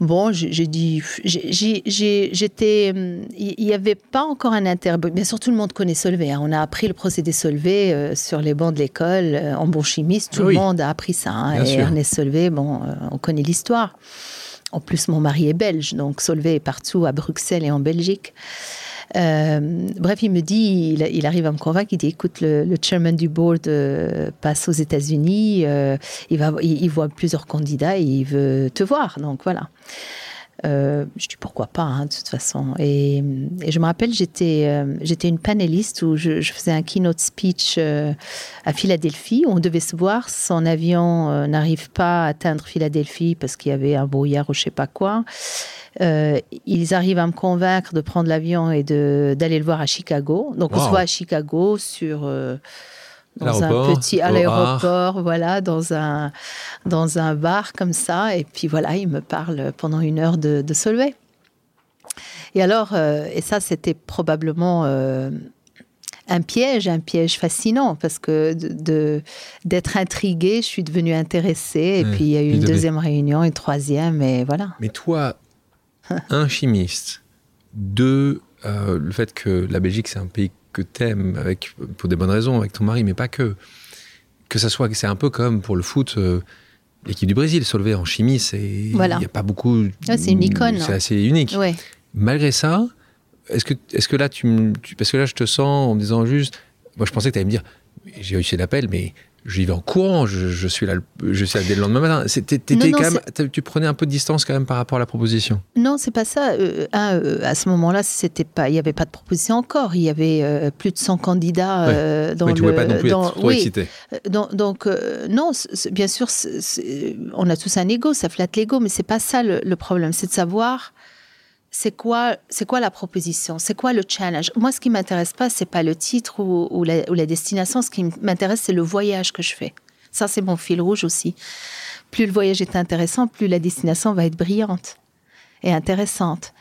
Bon, j'ai dit, j'étais, il n'y avait pas encore un intérêt. Bien sûr, tout le monde connaît Solvay. Hein. On a appris le procédé Solvay euh, sur les bancs de l'école euh, en bon chimiste. Tout le monde a appris ça. Hein. Et Ernest Solvay, bon, euh, on connaît l'histoire. En plus, mon mari est belge, donc Solvay est partout à Bruxelles et en Belgique. Euh, bref, il me dit, il, arrive à me convaincre, il dit, écoute, le, chairman du board euh, passe aux États-Unis, euh, il, il, voit plusieurs candidats et il veut te voir. Donc voilà. Je dis pourquoi pas, hein, de toute façon. Et, je me rappelle, j'étais j'étais une panéliste où je, faisais un keynote speech à Philadelphie. Où on devait se voir. Son avion n'arrive pas à atteindre Philadelphie parce qu'il y avait un brouillard ou je sais pas quoi. Euh, ils arrivent à me convaincre de prendre l'avion et d'aller le voir à Chicago. Donc, on se voit à Chicago sur. Euh, dans un petit à l'aéroport, voilà, dans un dans un bar comme ça, et puis voilà, il me parle pendant une heure de, de Solvay. Et alors, euh, et ça, c'était probablement un piège, un piège fascinant, parce que de d'être intriguée, je suis devenue intéressée, et puis il y a eu une deuxième réunion, une troisième, et voilà. Mais toi, un chimiste, deux, euh, le fait que la Belgique, c'est un pays que t'aimes, avec, pour des bonnes raisons, avec ton mari, mais pas que. Que ça soit, c'est un peu comme pour le foot, euh, l'équipe du Brésil, Solvay en chimie, c'est. Il n'y a pas beaucoup. c'est une icône. C'est assez unique. Malgré ça, est-ce que, est que là, tu, Parce que là, je te sens en me disant juste. Moi, je pensais que tu allais me dire j'ai réussi l'appel, mais j'y vais en courant, je, suis là, je suis là dès le lendemain matin. quand même, tu prenais un peu de distance quand même par rapport à la proposition. Non, c'est pas ça. Euh, euh, à ce moment-là, c'était pas, il n'y avait pas de proposition encore. Il y avait euh, plus de 100 candidats dans oui, tu le. pas non plus dans, être trop excité. Donc, non, bien sûr, on a tous un ego, ça flatte l'ego, mais c'est pas ça le problème. C'est de savoir c'est quoi, c'est quoi la proposition? C'est quoi le challenge? Moi, ce qui m'intéresse pas, c'est pas le titre ou, la, destination. Ce qui m'intéresse, c'est le voyage que je fais. Ça, c'est mon fil rouge aussi. Plus le voyage est intéressant, plus la destination va être brillante et intéressante.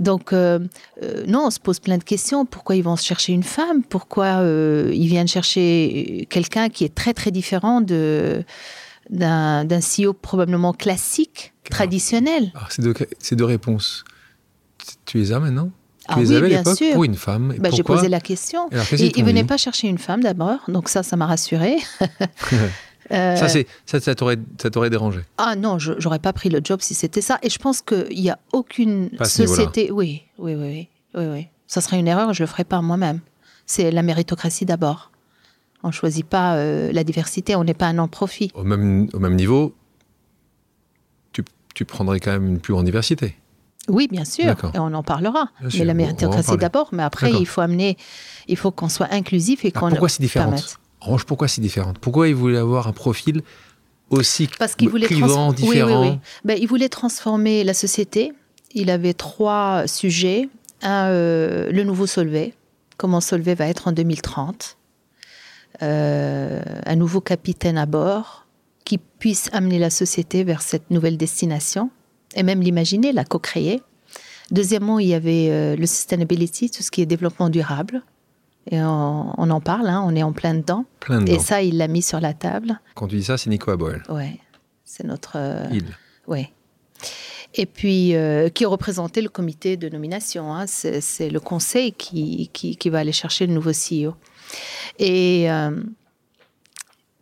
Donc, euh, euh, non, on se pose plein de questions. Pourquoi ils vont chercher une femme? Pourquoi euh, ils viennent chercher quelqu'un qui est très, très différent de, d'un, CEO probablement classique, traditionnel? C'est deux, deux réponses tu les as maintenant? Tu ah les avais à l'époque? pour une femme? Bah, J'ai posé la question. il ne venait pas chercher une femme d'abord, donc ça, ça m'a rassuré. Euh, ça, ça, ça t'aurait dérangé? Ah non, je n'aurais pas pris le job si c'était ça. Et je pense qu'il n'y a aucune société. Oui, oui, oui, oui, oui, Ça serait une erreur, je le ferais pas moi-même. C'est la méritocratie d'abord. On ne choisit pas euh, la diversité, on n'est pas un non-profit. Au même, au même niveau, tu, tu prendrais quand même une plus grande diversité. Oui, bien sûr, et on en parlera. mais la méritocratie d'abord, mais après, il faut amener, il faut qu'on soit inclusif et qu'on. Pourquoi si différente Range, pourquoi si différente Pourquoi il voulait avoir un profil aussi Parce qu'il voulait clivant, différent oui, oui, ben, Il voulait transformer la société. Il avait trois sujets. Un, euh, le nouveau Solvay, comment Solvay va être en 2030. Euh, un nouveau capitaine à bord qui puisse amener la société vers cette nouvelle destination et même l'imaginer, la co-créer. Deuxièmement, il y avait euh, le sustainability, tout ce qui est développement durable. Et on, en parle, hein, on est en plein dedans. Et ça, il l'a mis sur la table. Quand tu dis ça, c'est Nico Aboel. Oui, c'est notre. Euh, il. Oui. Et puis, euh, qui représentait le comité de nomination. Hein. c'est le conseil qui, qui, qui, va aller chercher le nouveau CEO. Et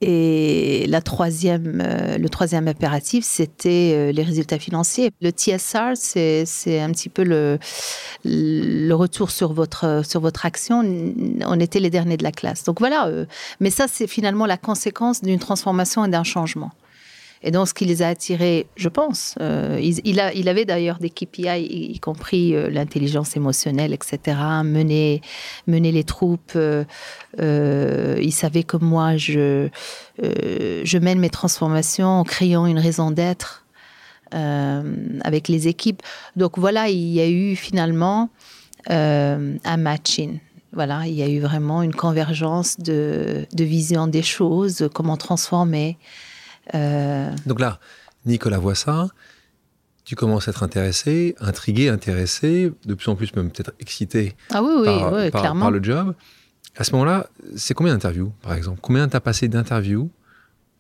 Et la troisième, euh, le troisième impératif, c'était euh, les résultats financiers. Le TSR, c'est un petit peu le, le retour sur votre, sur votre action. On était les derniers de la classe. Donc voilà. Euh, mais ça, c'est finalement la conséquence d'une transformation et d'un changement. Et donc, ce qui les a attirés, je pense, euh, il, a, il avait d'ailleurs des KPI, y, compris euh, l'intelligence émotionnelle, etc., mener, mener les troupes. Euh, il savait que moi, je, je mène mes transformations en créant une raison d'être avec les équipes. Donc voilà, il y a eu finalement un matching. Voilà, il y a eu vraiment une convergence de, de vision des choses, comment transformer. Euh, Donc là, Nicolas voit ça, tu commences à être intéressé, intrigué, intéressé, de plus en plus même peut-être excité ah oui, oui, par, clairement. le job. À ce moment-là, c'est combien d'interviews, par exemple? Combien t'as passé d'interviews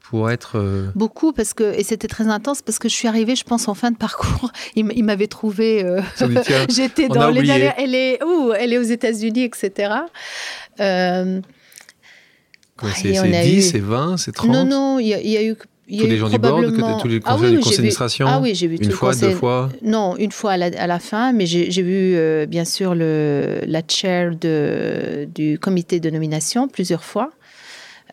pour être... Euh, Beaucoup, parce que, et c'était très intense, parce que je suis arrivée, je pense, en fin de parcours. Il, m'avait trouvé... Euh, j'étais dans les... Elle est, elle est aux États-Unis, etc. Euh, c'est 10, c'est 20, c'est 30 Non, non, il y, a eu tous les gens du board, tous les ah conseils, ah d'administration Ah oui, j'ai vu Une fois, deux fois. Non, une fois à la, fin, mais j'ai vu euh, bien sûr le, la chair de, du comité de nomination plusieurs fois.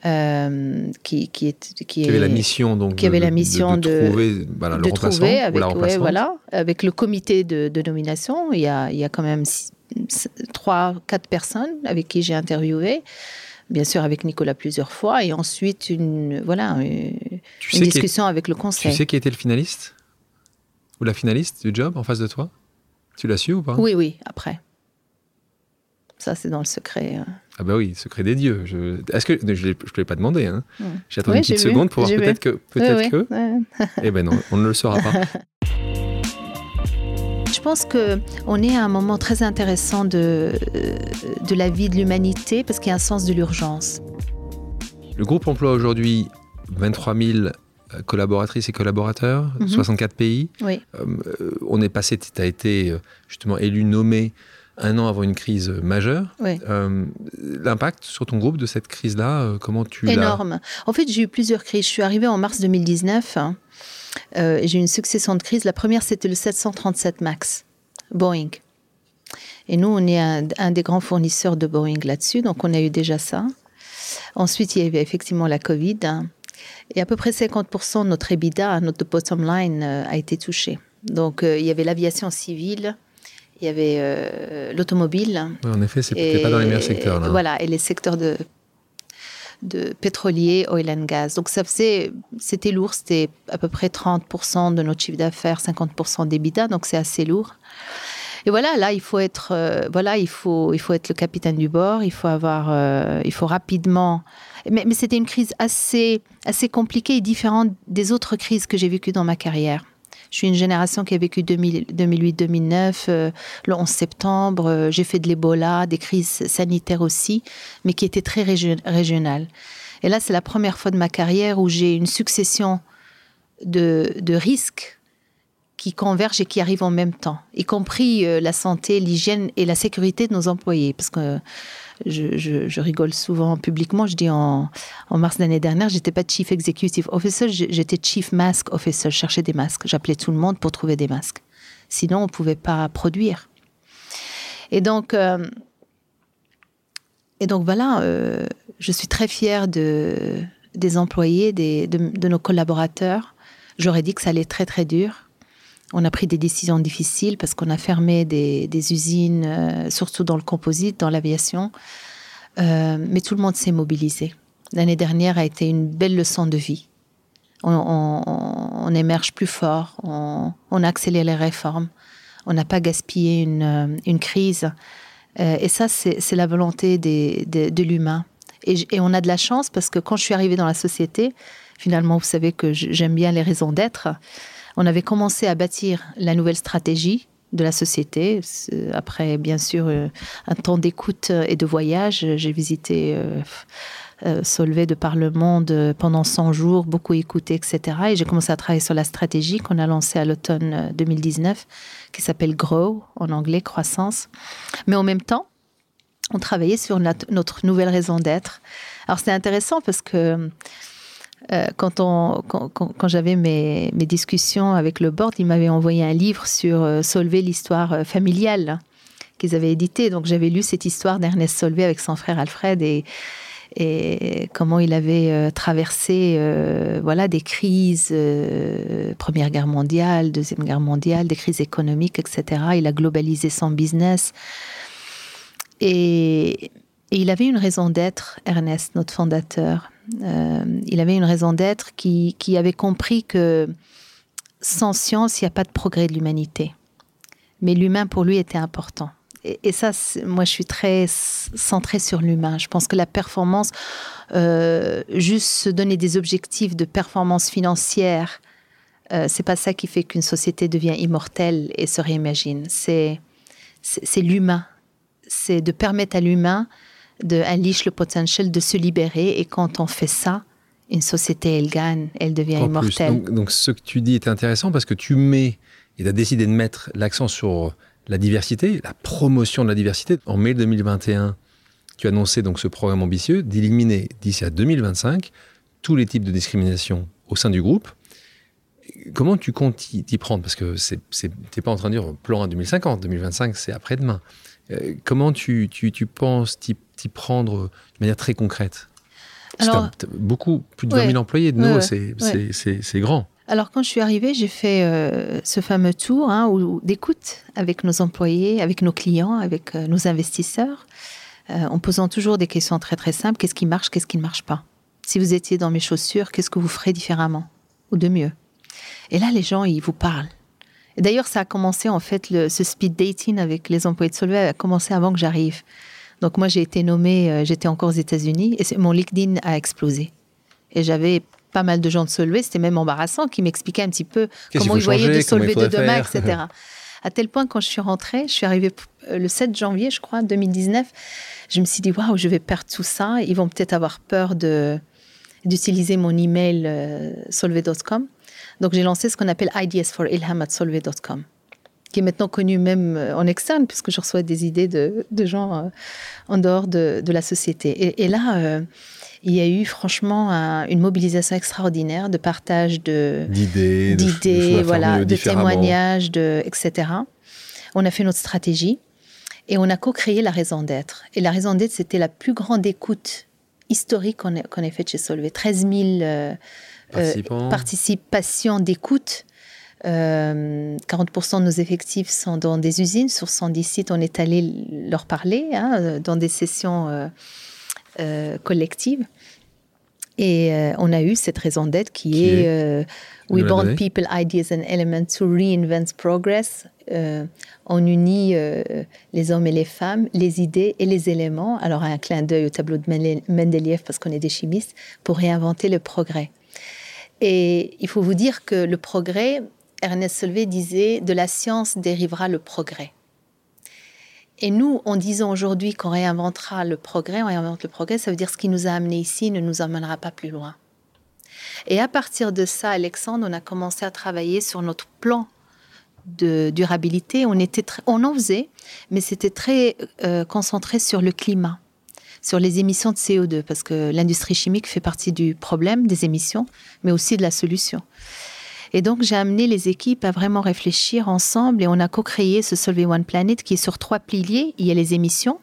Euh, qui, qui, est, qui, avait la mission donc qui avait la mission de, trouver voilà, le de trouver avec, ouais, voilà, avec le comité de, de, nomination. Il y a, il y a quand même trois quatre personnes avec qui j'ai interviewé bien sûr avec Nicolas plusieurs fois, et ensuite une, voilà, une, discussion avec le conseil. Tu sais qui était le finaliste Ou la finaliste du job en face de toi? Tu l'as su ou pas? Oui, oui, après. Ça, c'est dans le secret. Hein. Ah bah oui, secret des dieux. Je... Est-ce que je ne l'ai pas demandé hein. J'attends une petite seconde pour voir peut-être que, peut-être que. Eh ben non, on ne le saura pas. Je pense que on est à un moment très intéressant de, de la vie de l'humanité parce qu'il y a un sens de l'urgence. Le groupe emploie aujourd'hui 23 000 euh, collaboratrices et collaborateurs, 64 mhm. pays. Oui. Euh, on est passé, tu as été euh, justement élu, nommé un an avant une crise majeure. Oui. L'impact sur ton groupe de cette crise-là, comment tu l'as Énorme. En fait, j'ai eu plusieurs crises. Je suis arrivée en mars 2019. Euh, j'ai eu une succession de crises. La première, c'était le 737 MAX, Boeing. Et nous, on est un, des grands fournisseurs de Boeing là-dessus, donc on a eu déjà ça. Ensuite, il y avait effectivement la Covid. Et à peu près 50% de notre EBITDA, notre bottom line, euh, a été touché. Donc, euh, il y avait l'aviation civile, il y avait l'automobile. en effet, c'était pas dans les meilleurs secteurs. Là. Voilà, et les secteurs de de pétrolier, oil and gas. Donc ça c'était lourd, c'était à peu près 30% de notre chiffre d'affaires, 50% d'EBITDA, donc c'est assez lourd. Et voilà, là, il faut être, euh, voilà, il faut, il faut être le capitaine du bord. Il faut avoir, euh, il faut rapidement. Mais, mais c'était une crise assez, assez compliquée et différente des autres crises que j'ai vécues dans ma carrière. Je suis une génération qui a vécu 2008-2009, euh, le 11 septembre. Euh, j'ai fait de l'Ebola, des crises sanitaires aussi, mais qui étaient très régionales. Et là, c'est la première fois de ma carrière où j'ai une succession de, de risques qui convergent et qui arrivent en même temps, y compris euh, la santé, l'hygiène et la sécurité de nos employés. Parce que je, rigole souvent publiquement. Je dis en, mars l'année dernière, j'étais pas chief executive officer, j'étais chief mask officer. Je cherchais des masques. J'appelais tout le monde pour trouver des masques. Sinon, on pouvait pas produire. Et donc, euh, et donc voilà, euh, je suis très fière de, des employés, des, de, nos collaborateurs. J'aurais dit que ça allait très très dur. On a pris des décisions difficiles parce qu'on a fermé des, usines, euh, surtout dans le composite, dans l'aviation. Euh, mais tout le monde s'est mobilisé. L'année dernière a été une belle leçon de vie. On, émerge plus fort, on, a accéléré les réformes, on n'a pas gaspillé une, euh, crise. et ça, c'est la volonté de l'humain. Et, et, on a de la chance parce que quand je suis arrivée dans la société, finalement, vous savez que j'aime bien les raisons d'être on avait commencé à bâtir la nouvelle stratégie de la société. Après, bien sûr, euh, un temps d'écoute et de voyage, j'ai visité euh, euh, Solvay de par le monde pendant 100 jours, beaucoup écouté, etc. Et j'ai commencé à travailler sur la stratégie qu'on a lancée à l'automne 2019, qui s'appelle Grow, en anglais, croissance. Mais en même temps, on travaillait sur notre, nouvelle raison d'être. Alors, c'était intéressant parce que Euh, quand, j'avais mes, discussions avec le board, ils m'avaient envoyé un livre sur euh, l'histoire euh, familiale qu'ils avaient édité. Donc j'avais lu cette histoire d'Ernest Solvay avec son frère Alfred et, comment il avait traversé voilà des crises, Première Guerre mondiale, Deuxième Guerre mondiale, des crises économiques, etc. Il a globalisé son business. Et, et il avait une raison d'être, Ernest, notre fondateur. Euh, il avait une raison d'être qui, avait compris que sans science, il n'y a pas de progrès de l'humanité. Mais l'humain, pour lui, était important. Et, ça, moi, je suis très centrée sur l'humain. Je pense que la performance, euh, juste se donner des objectifs de performance financière, euh, c'est pas ça qui fait qu'une société devient immortelle et se réimagine. C'est l'humain. C'est de permettre à l'humain de unleash le potentiel de se libérer. Et quand on fait ça, une société, elle gagne, elle devient immortelle. Donc, ce que tu dis est intéressant parce que tu mets, et tu as décidé de mettre l'accent sur la diversité, la promotion de la diversité. En mai 2021, tu as annoncé donc ce programme ambitieux d'éliminer d'ici à 2025 tous les types de discrimination au sein du groupe. Comment tu comptes t'y prendre? Parce que tu n'es pas en train de dire plan à 2050, 2025 c'est après-demain. Euh, comment tu, tu, tu penses t'y prendre de manière très concrète Alors, beaucoup, plus de 20 000 employés de nous, c'est grand. Alors, quand je suis arrivée, j'ai fait euh, ce fameux tour hein, d'écoute avec nos employés, avec nos clients, avec euh, nos investisseurs, en posant toujours des questions très très simples. Qu'est-ce qui marche, qu'est-ce qui ne marche pas? Si vous étiez dans mes chaussures, qu'est-ce que vous ferez différemment? Ou de mieux? Et là, les gens, ils vous parlent. D'ailleurs, ça a commencé en fait, le, ce speed dating avec les employés de Solvay a commencé avant que j'arrive. Donc moi, j'ai été nommée, euh, j'étais encore aux États-Unis et mon LinkedIn a explosé. Et j'avais pas mal de gens de Solvay, c'était même embarrassant, qui m'expliquaient un petit peu comment ils voyaient de Solvay de demain, etc. à tel point, quand je suis rentrée, je suis arrivée euh, le 7 janvier, je crois, 2019, je me suis dit, waouh, je vais perdre tout ça. Ils vont peut-être avoir peur de d'utiliser mon email euh, solvay.com. Donc j'ai lancé ce qu'on appelle Ideas for Ilham at solvay.com, qui est maintenant connu même euh, en externe, puisque je reçois des idées de, gens euh, en dehors de, la société. Et, là, euh, il y a eu franchement une mobilisation extraordinaire de partage de d'idées, d'idées, voilà, de témoignages, de etc. On a fait notre stratégie et on a co-créé la raison d'être. Et la raison d'être, c'était la plus grande écoute historique qu'on ait, faite chez Solvay. 13 000 euh, participation d'écoute. 40% euh, de nos effectifs sont dans des usines. Sur 110 sites, on est allé leur parler hein, dans des sessions euh, collectives. Et on a eu cette raison d'être qui, est, We bond people, ideas and elements to reinvent progress. on unit les hommes et les femmes, les idées et les éléments. Alors un clin d'œil au tableau de Mendeleev parce qu'on est des chimistes pour réinventer le progrès. Et il faut vous dire que le progrès, Ernest Solvay disait, de la science dérivera le progrès. Et nous, en disant aujourd'hui qu'on réinventera le progrès, on réinvente le progrès, ça veut dire ce qui nous a amené ici ne nous emmènera pas plus loin. Et à partir de ça, Alexandre, on a commencé à travailler sur notre plan de durabilité. On, était on en faisait, mais c'était très euh, concentré sur le climat sur les émissions de CO2, parce que l'industrie chimique fait partie du problème des émissions, mais aussi de la solution. Et donc, j'ai amené les équipes à vraiment réfléchir ensemble et on a co-créé ce Solvay One Planet qui est sur trois piliers. Il y a les émissions,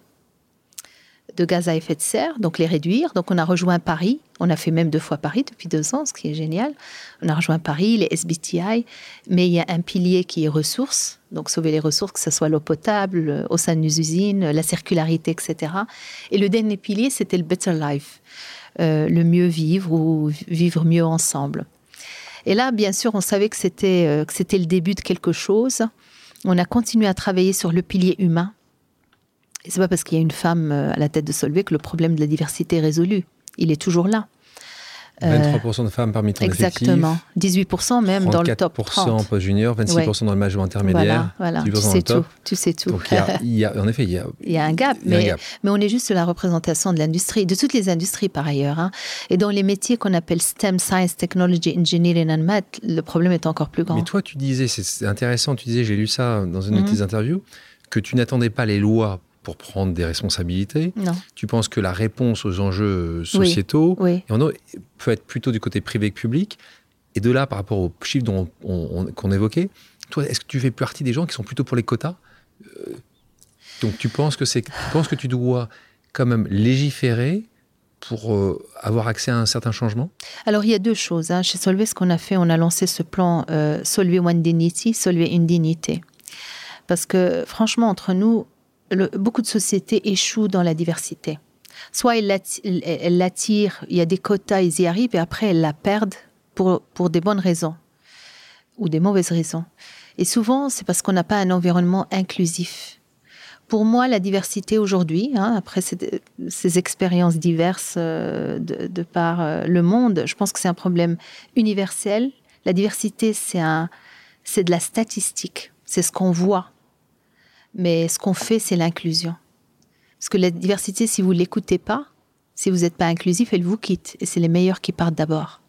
de gaz à effet de serre, donc les réduire. Donc on a rejoint Paris, on a fait même deux fois Paris depuis deux ans, ce qui est génial. On a rejoint Paris, les SBTI, mais il y a un pilier qui est ressources, donc sauver les ressources, que ce soit l'eau potable euh, au sein de nos usines, la circularité, etc. Et le dernier pilier, c'était le Better Life, euh, le mieux vivre ou vivre mieux ensemble. Et là, bien sûr, on savait que c'était euh, que c'était le début de quelque chose. On a continué à travailler sur le pilier humain et c'est pas parce qu'il y a une femme euh, à la tête de Solvay que le problème de la diversité est résolu. Il est toujours là. 23% euh, de femmes parmi ton Exactement. 18% même dans le top 30. 34% en post junior, 26% dans le majeur intermédiaire. Voilà, Tu sais tout. Tu sais tout. Donc il y, a, en effet, il y a, il y a un gap, mais, mais on est juste la représentation de l'industrie, de toutes les industries par ailleurs. Hein. Et dans les métiers qu'on appelle STEM, Science, Technology, Engineering and Math, le problème est encore plus grand. Mais toi, tu disais, c'est intéressant, tu disais, j'ai lu ça dans une de mhm. tes interviews, que tu n'attendais pas les lois pour prendre des responsabilités. Non. Tu penses que la réponse aux enjeux sociétaux Oui. en peut être plutôt du côté privé que public. Et de là, par rapport aux chiffres on- qu'on évoquait, toi, est-ce que tu fais partie des gens qui sont plutôt pour les quotas? Euh, Donc tu penses que c'est, tu penses que tu dois quand même légiférer pour euh, avoir accès à un certain changement? Alors, il y a deux choses. hein. Chez Solvay, ce qu'on a fait, on a lancé ce plan euh, Solvay One Dignity, Solvay une dignité. Parce que, franchement, entre nous, beaucoup de sociétés échouent dans la diversité. Soit elles l'atti- elles l'attirent, il y a des quotas, ils y arrivent, et après, elles la perdent pour, pour des bonnes raisons ou des mauvaises raisons. Et souvent, c'est parce qu'on n'a pas un environnement inclusif. Pour moi, la diversité aujourd'hui, hein, après ces, ces expériences diverses euh, de, par euh, le monde, je pense que c'est un problème universel. La diversité, c'est c'est de la statistique, c'est ce qu'on voit. Mais ce qu'on fait, c'est l'inclusion. Parce que la diversité, si vous l'écoutez pas, si vous n'êtes pas inclusif, elle vous quitte. Et c'est les meilleurs qui partent d'abord.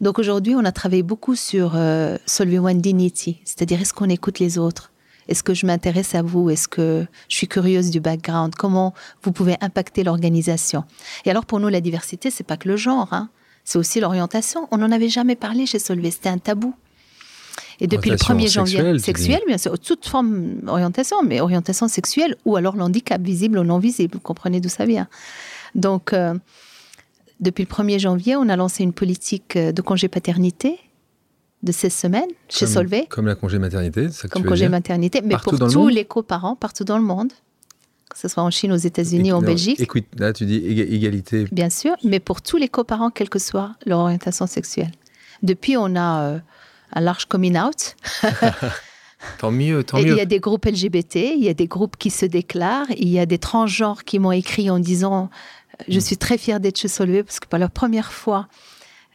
Donc aujourd'hui, on a travaillé beaucoup sur euh, Solvay One Dignity, c'est-à-dire est-ce qu'on écoute les autres? Est-ce que je m'intéresse à vous? Est-ce que je suis curieuse du background? Comment vous pouvez impacter l'organisation? Et alors pour nous, la diversité, c'est pas que le genre, hein. c'est aussi l'orientation. On n'en avait jamais parlé chez Solvay, c'était un tabou. Et depuis le Orientation 1er janvier, sexuelle, sexuelle, bien sûr, toute forme d'orientation, mais orientation sexuelle ou alors l'handicap visible ou non visible, vous comprenez d'où ça vient. Donc, euh, depuis le 1er janvier, on a lancé une politique euh, de congé paternité de 16 semaines chez Comme- Solvay, Comme la congé maternité, ça que comme tu veux congé dire maternité, mais Partout pour le tous les coparents, partout dans le monde, que ce soit en Chine, aux États-Unis, en non, Belgique, Écoute, là tu dis éga- égalité. bien sûr, mais pour tous les coparents, quelle que soit leur orientation sexuelle. Depuis, on a euh, un large coming out. Tant mieux, tant Et il mieux. y a des groupes LGBT, il y a des groupes qui se déclarent, il y a des transgenres qui m'ont écrit en disant euh, Je suis très fière d'être chez Solvay parce que pour la première fois,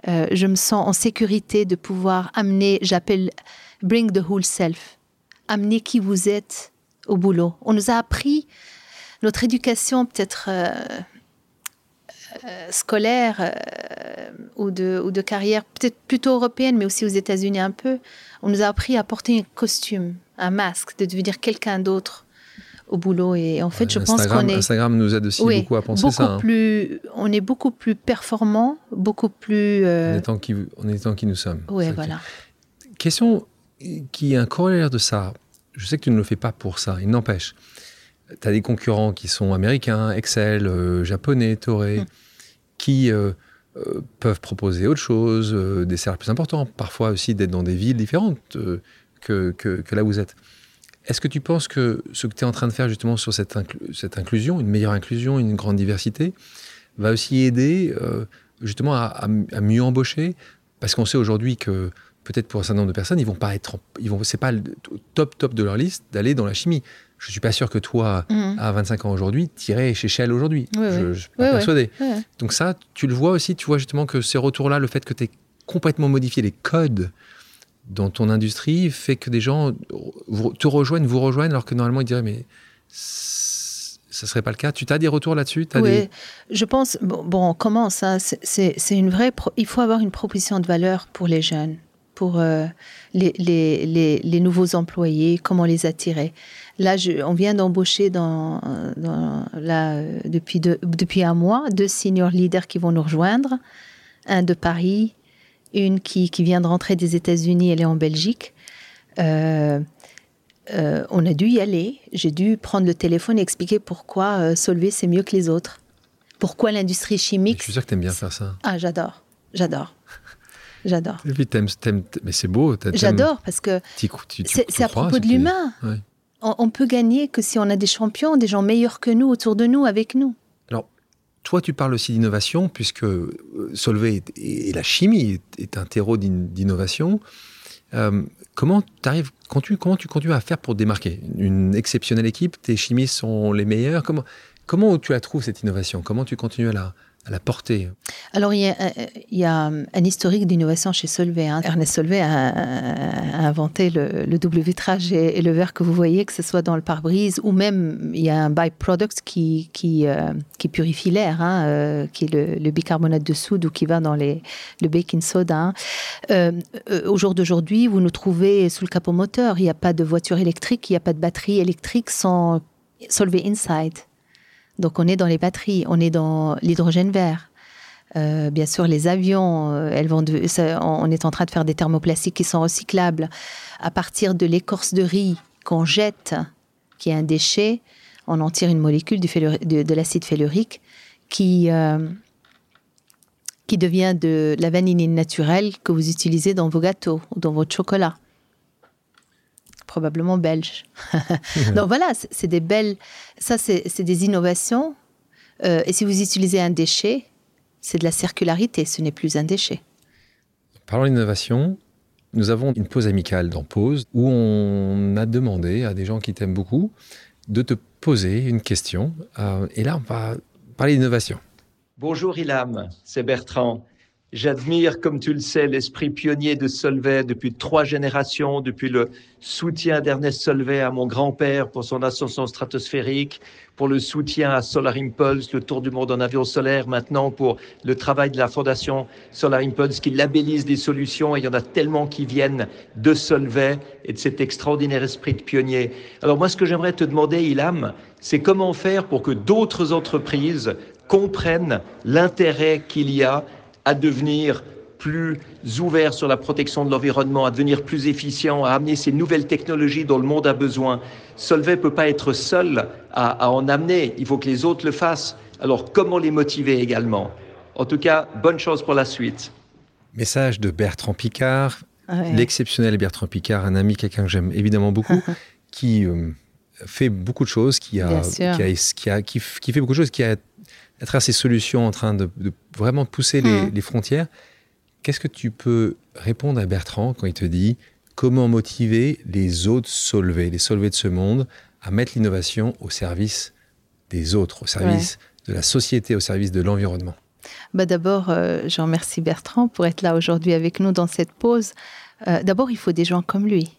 euh, je me sens en sécurité de pouvoir amener, j'appelle bring the whole self, amener qui vous êtes au boulot. On nous a appris notre éducation peut-être euh, scolaire euh, ou, de, ou de carrière, peut-être plutôt européenne, mais aussi aux États-Unis un peu. On nous a appris à porter un costume, un masque, de devenir quelqu'un d'autre au boulot. Et en fait, je pense qu'on est Instagram nous aide aussi Oui, beaucoup à penser beaucoup ça. hein. plus, on est beaucoup plus performant, beaucoup plus. En euh, étant qui, en étant qui nous sommes. qui- voilà. Question qui est un corollaire de ça. Je sais que tu ne le fais pas pour ça, il n'empêche. Tu as des concurrents qui sont américains, Excel, euh, japonais, Toré, Mm. Qui euh, euh, peuvent proposer autre chose, euh, des salaires plus importants, parfois aussi d'être dans des villes différentes que, que, là où vous êtes. Est-ce que tu penses que ce que tu es en train de faire justement sur cette, cette inclusion, une meilleure inclusion, une grande diversité, va aussi aider justement à, mieux embaucher? Parce qu'on sait aujourd'hui que peut-être pour un certain nombre de personnes, ils vont pas être, ils vont, c'est pas le top top de leur liste d'aller dans la chimie. Je suis pas sûr que toi, Mhm. à 25 ans aujourd'hui, t'irais chez Shell aujourd'hui. Oui, je, je suis pas Oui, persuadé. Donc ça, tu le vois aussi, tu vois justement que ces retours-là, le fait que tu aies complètement modifié les codes dans ton industrie fait que des gens te rejoignent, vous rejoignent, alors que normalement ils diraient mais c- ça serait pas le cas. Tu as des retours là-dessus? T'as Oui, des- je pense. Bon, bon, on commence. hein, c'est- une vraie. pro- il faut avoir une proposition de valeur pour les jeunes, pour euh, les, les, les, les nouveaux employés, comment les attirer. Là, je, on vient d'embaucher dans, dans- là, euh, depuis, deux- depuis un mois deux senior leaders qui vont nous rejoindre, un de Paris, une qui, qui vient de rentrer des États-Unis, elle est en Belgique. Euh, euh, on a dû y aller. J'ai dû prendre le téléphone et expliquer pourquoi Solvay c'est mieux que les autres. Pourquoi l'industrie Je chimique. suis sûr que t'aimes bien faire ça. Ah, j'adore. J'adore. J'adore. Et puis mais c'est beau. J'adore parce que c'est à propos de l'humain. Ouais. On, on peut gagner que si on a des champions, des gens meilleurs que nous autour de nous, avec nous. Toi, tu parles aussi d'innovation, puisque euh, Solvay et, la chimie est, un terreau d'in- d'innovation. Euh, comment, quand tu, comment tu continues à faire pour te démarquer Une exceptionnelle équipe, tes chimistes sont les meilleurs. Comment, comment tu la trouves, cette innovation? Comment tu continues à la, à la porter Alors, il y a, euh, y a un historique d'innovation chez Solvay. hein. Ernest Solvay a, inventé le, le double vitrage et, le verre que vous voyez, que ce soit dans le pare-brise ou même il y a un byproduct qui, qui, euh, purifie l'air, hein, euh, qui est le, bicarbonate de soude ou qui va dans les, le baking soda. hein. Euh, euh, au jour d'aujourd'hui, vous nous trouvez sous le capot moteur. Il n'y a pas de voiture électrique, il n'y a pas de batterie électrique sans Solvay Inside. Donc on est dans les batteries, on est dans l'hydrogène vert. Euh, bien sûr, les avions, euh, on est en train de faire des thermoplastiques qui sont recyclables. À partir de l'écorce de riz qu'on jette, qui est un déchet, on en tire une molécule de, l'acide fellurique qui, euh, qui devient de la vanilline naturelle que vous utilisez dans vos gâteaux ou dans votre chocolat. Probablement belge. Donc voilà, c'est des belles. Ça, c'est des innovations. et si vous utilisez un déchet, c'est de la circularité, ce n'est plus un déchet. Parlons d'innovation. Nous avons une pause amicale dans Pause où on a demandé à des gens qui t'aiment beaucoup de te poser une question. Euh, et là, on va parler d'innovation. Bonjour Ilham, c'est Bertrand. J'admire, comme tu le sais, l'esprit pionnier de Solvay depuis trois générations, depuis le soutien d'Ernest Solvay à mon grand-père pour son ascension stratosphérique, pour le soutien à Solar Impulse, le tour du monde en avion solaire, maintenant pour le travail de la fondation Solar Impulse qui labellise des solutions et il y en a tellement qui viennent de Solvay et de cet extraordinaire esprit de pionnier. Alors moi, ce que j'aimerais te demander, Ilham, c'est comment faire pour que d'autres entreprises comprennent l'intérêt qu'il y a à devenir plus ouvert sur la protection de l'environnement, à devenir plus efficient, à amener ces nouvelles technologies dont le monde a besoin. Solvay ne peut pas être seul à, en amener, il faut que les autres le fassent. Alors comment les motiver également? En tout cas, bonne chance pour la suite. Message de Bertrand Picard, l'exceptionnel Bertrand Picard, un ami, quelqu'un que j'aime évidemment beaucoup, qui euh, fait beaucoup de choses, qui, a, qui, a, qui, fait beaucoup de choses, qui a à travers ces solutions en train de, vraiment pousser hmm. les, frontières. Qu'est-ce que tu peux répondre à Bertrand quand il te dit comment motiver les autres solvés, les solvés de ce monde, à mettre l'innovation au service des autres, au service de la société, au service de l'environnement? Bah D'abord, euh, je remercie Bertrand pour être là aujourd'hui avec nous dans cette pause. Euh, d'abord, il faut des gens comme lui.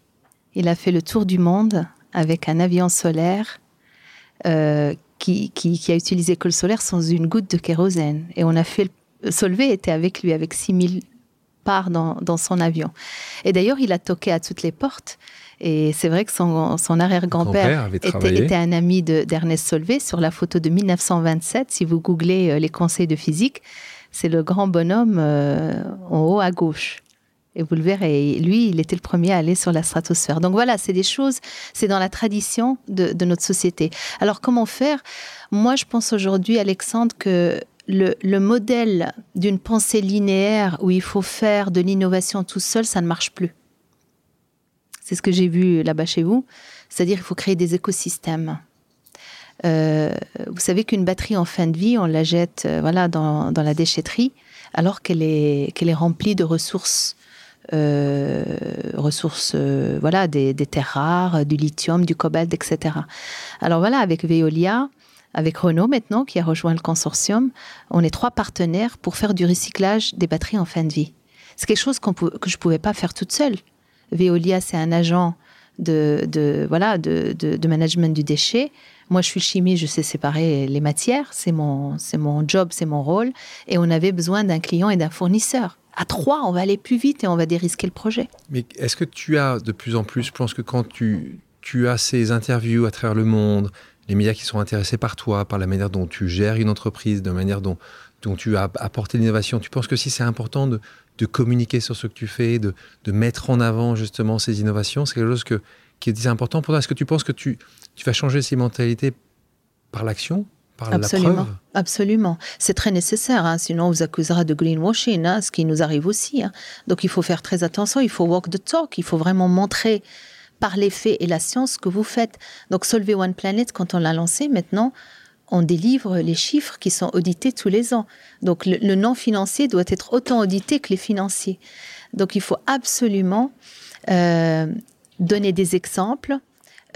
Il a fait le tour du monde avec un avion solaire euh, qui, a utilisé col solaire sans une goutte de kérosène. Et on a fait. Solvay était avec lui, avec 6000 parts dans, dans son avion. Et d'ailleurs, il a toqué à toutes les portes. Et c'est vrai que son, son arrière-grand-père était, un ami d'Ernest Solvay. Sur la photo de 1927, si vous googlez euh, les conseils de physique, c'est le grand bonhomme euh, en haut à gauche. Et vous le verrez, lui, il était le premier à aller sur la stratosphère. Donc voilà, c'est des choses, c'est dans la tradition de, notre société. Alors comment faire? Moi, je pense aujourd'hui, Alexandre, que le, le modèle d'une pensée linéaire où il faut faire de l'innovation tout seul, ça ne marche plus. C'est ce que j'ai vu là-bas chez vous. C'est-à-dire qu'il faut créer des écosystèmes. Euh, vous savez qu'une batterie en fin de vie, on la jette euh, voilà, dans, dans la déchetterie alors qu'elle est, qu'elle est remplie de ressources euh, ressources, euh, voilà, des, terres rares, du lithium, du cobalt, etc. Alors voilà, avec Veolia, avec Renault maintenant, qui a rejoint le consortium, on est trois partenaires pour faire du recyclage des batteries en fin de vie. C'est quelque chose que je ne pouvais pas faire toute seule. Veolia, c'est un agent de, voilà, de, management du déchet. Moi, je suis chimie, je sais séparer les matières, c'est mon, c'est mon job, c'est mon rôle. Et on avait besoin d'un client et d'un fournisseur à trois, on va aller plus vite et on va dérisquer le projet. Mais est-ce que tu as de plus en plus, je pense que quand tu, as ces interviews à travers le monde, les médias qui sont intéressés par toi, par la manière dont tu gères une entreprise, de la manière dont, tu as apporté l'innovation, tu penses que si c'est important de, communiquer sur ce que tu fais, de, mettre en avant justement ces innovations, c'est quelque chose qui est important pour toi Est-ce que tu penses que tu vas changer ces mentalités par l'action absolument, absolument. C'est très nécessaire, hein. sinon on vous accusera de greenwashing, hein, ce qui nous arrive aussi. Hein. Donc il faut faire très attention, il faut walk the talk, il faut vraiment montrer par les faits et la science ce que vous faites. Donc Solvay One Planet, quand on l'a lancé, maintenant, on délivre les chiffres qui sont audités tous les ans. Donc le, non financier doit être autant audité que les financiers. Donc il faut absolument euh, donner des exemples,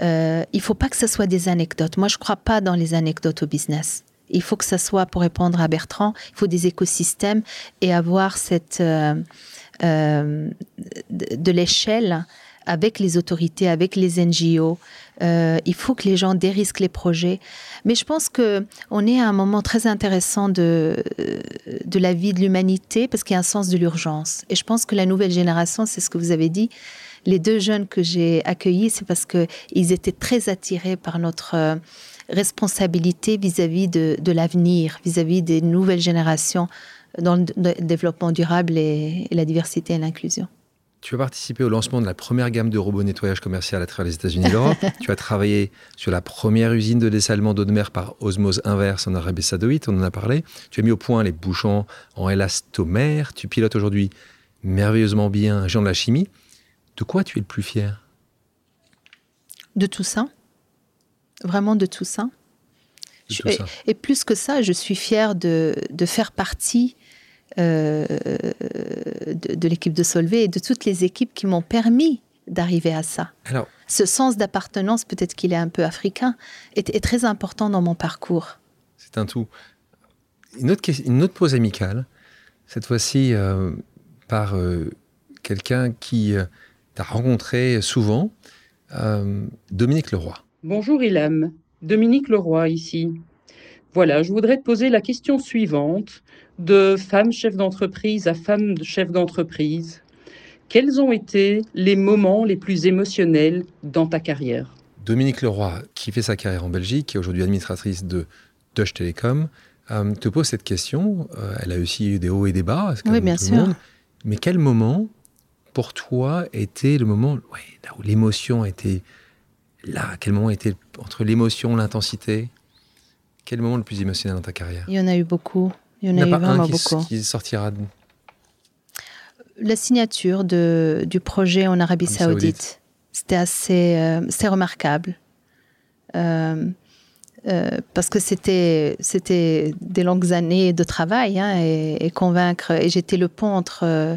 euh, il faut pas que ce soit des anecdotes. Moi, je crois pas dans les anecdotes au business. Il faut que ça soit, pour répondre à Bertrand, il faut des écosystèmes et avoir cette euh, euh, de, l'échelle avec les autorités, avec les NGO. Euh, il faut que les gens dérisquent les projets. Mais je pense que on est à un moment très intéressant de, de la vie de l'humanité parce qu'il y a un sens de l'urgence. Et je pense que la nouvelle génération, c'est ce que vous avez dit, les deux jeunes que j'ai accueillis, c'est parce qu'ils étaient très attirés par notre euh, responsabilité vis-à-vis de, l'avenir, vis-à-vis des nouvelles générations dans le développement durable et la diversité et l'inclusion. Tu as participé au lancement de la première gamme de robots nettoyage commercial à travers les États-Unis et l'Europe. tu as travaillé sur la première usine de dessalement d'eau de mer par osmose inverse en Arabie Saoudite, on en a parlé. Tu as mis au point les bouchons en élastomère. Tu pilotes aujourd'hui merveilleusement bien un géant de la chimie. De quoi tu es le plus fier? De tout ça. Vraiment de tout ça. Et, plus que ça, je suis fière de, de faire partie euh, de, l'équipe de Solvay et de toutes les équipes qui m'ont permis d'arriver à ça. Alors, Ce sens d'appartenance, peut-être qu'il est un peu africain, est, très important dans mon parcours. C'est un tout. Une autre, une autre pause amicale, cette fois-ci euh, par euh, quelqu'un qui t'a rencontré souvent, Dominique Leroy. Bonjour Ilham, Dominique Leroy ici. Voilà, je voudrais te poser la question suivante de femme chef d'entreprise à femme chef d'entreprise, quels ont été les moments les plus émotionnels dans ta carrière? Dominique Leroy, qui fait sa carrière en Belgique, qui est aujourd'hui administratrice de Deutsche Telekom, euh, te pose cette question. Euh, elle a aussi eu des hauts et des bas. Oui, bien sûr. Mais quel moment, pour toi, était le moment là où l'émotion était là Quel moment était entre l'émotion, l'intensité? Quel moment le plus émotionnel dans ta carrière? Il y en a eu beaucoup. Il y en a, eu vraiment beaucoup. qui sortira La signature de, du projet en Arabie Saoudite. C'était assez, euh, remarquable. Euh, euh, parce que c'était c'était des longues années de travail hein, et, convaincre et j'étais le pont entre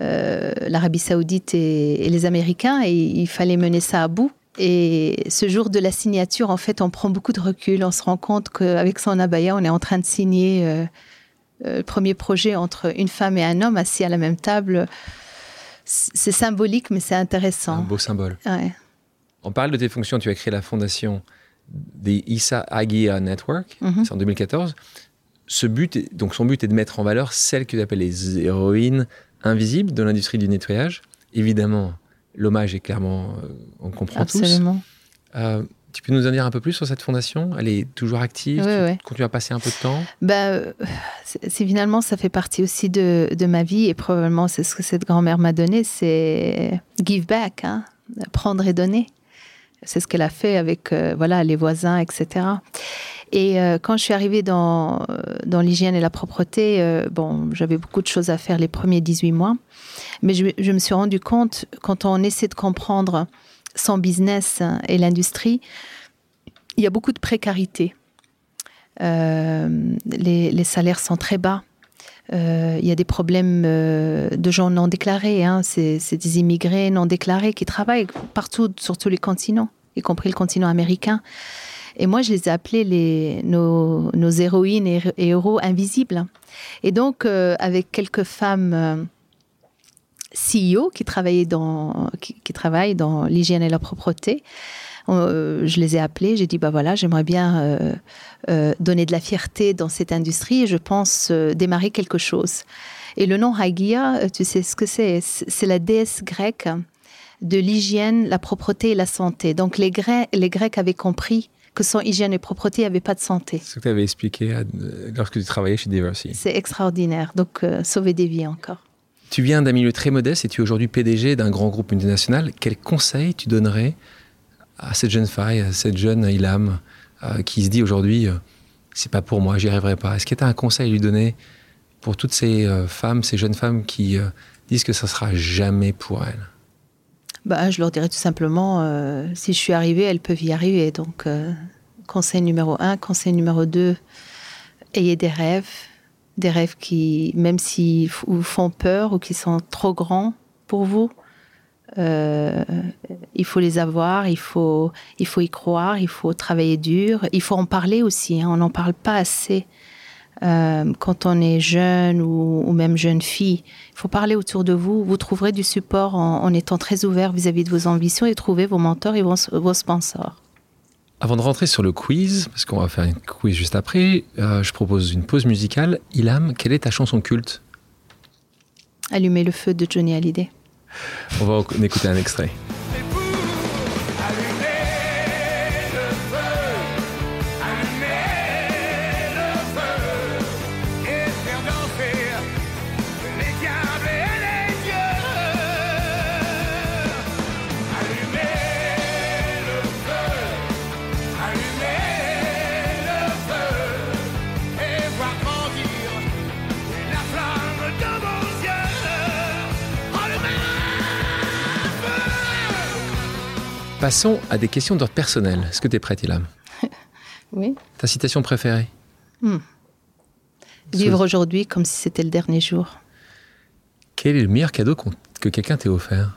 l'Arabie Saoudite et, les Américains et il fallait mener ça à bout et ce jour de la signature en fait on prend beaucoup de recul on se rend compte qu'avec son abaya on est en train de signer euh, le premier projet entre une femme et un homme assis à la même table. C'est symbolique, mais c'est intéressant. Un beau symbole. On parle de tes fonctions. Tu as créé la fondation des Issa Agia Network, mhm. c'est en 2014. Ce but, donc son but est de mettre en valeur celles que tu appelles les héroïnes invisibles de l'industrie du nettoyage. Évidemment, l'hommage est clairement, euh, on comprend Absolument. tous. Euh, tu peux nous en dire un peu plus sur cette fondation? Elle est toujours active? Oui, tu continues à passer un peu de temps? Bah, c'est, Finalement, ça fait partie aussi de, de ma vie et probablement c'est ce que cette grand-mère m'a donné, c'est give back, hein, prendre et donner. C'est ce qu'elle a fait avec euh, voilà les voisins, etc. Et euh, quand je suis arrivée dans, dans l'hygiène et la propreté, euh, bon, j'avais beaucoup de choses à faire les premiers 18 mois. Mais je, me suis rendu compte, quand on essaie de comprendre son business et l'industrie, il y a beaucoup de précarité. Euh, les, salaires sont très bas. Euh, il y a des problèmes euh, de gens non déclarés. Hein. C'est des immigrés non déclarés qui travaillent partout, sur tous les continents, y compris le continent américain. Et moi, je les ai appelés nos, héroïnes et, héros invisibles. Et donc, avec quelques femmes CEO qui travaillaient dans, qui, travaillent dans l'hygiène et la propreté. Euh, je les ai appelés, j'ai dit bah voilà, j'aimerais bien euh, euh, donner de la fierté dans cette industrie et je pense démarrer quelque chose. Et le nom Hagia, tu sais ce que c'est? C'est la déesse grecque de l'hygiène, la propreté et la santé. Donc les Grecs avaient compris que sans hygiène et propreté, il n'y avait pas de santé. C'est ce que tu avais expliqué lorsque tu travaillais chez Diversity. C'est extraordinaire. Donc, sauver des vies encore. Tu viens d'un milieu très modeste et tu es aujourd'hui PDG d'un grand groupe multinational. Quel conseil tu donnerais à cette jeune fille, à cette jeune Ilham, euh, qui se dit aujourd'hui, euh, c'est pas pour moi, j'y arriverai pas. Est-ce que tu as un conseil à lui donner pour toutes ces euh, femmes, ces jeunes femmes qui disent que ça sera jamais pour elles? Bah, Je leur dirais tout simplement, si je suis arrivée, elles peuvent y arriver. Donc, conseil numéro un, conseil numéro deux, ayez des rêves, des rêves qui, même s'ils vous font peur ou qui sont trop grands pour vous, euh, il faut les avoir, il faut, il faut y croire, il faut travailler dur, il faut en parler aussi. Hein. on n'en parle pas assez euh, quand on est jeune ou, même jeune fille. Il faut parler autour de vous. Vous trouverez du support en, étant très ouvert vis-à-vis de vos ambitions et trouver vos mentors et vos, vos sponsors. Avant de rentrer sur le quiz, parce qu'on va faire une quiz juste après, euh, je propose une pause musicale. Ilham, quelle est ta chanson culte? Allumer le feu de Johnny Hallyday. On va en écouter un extrait. Passons à des questions d'ordre personnel. Est-ce que tu es prête, Ilham? Oui. Ta citation préférée? Vivre aujourd'hui comme si c'était le dernier jour. Quel est le meilleur cadeau que quelqu'un t'ait offert?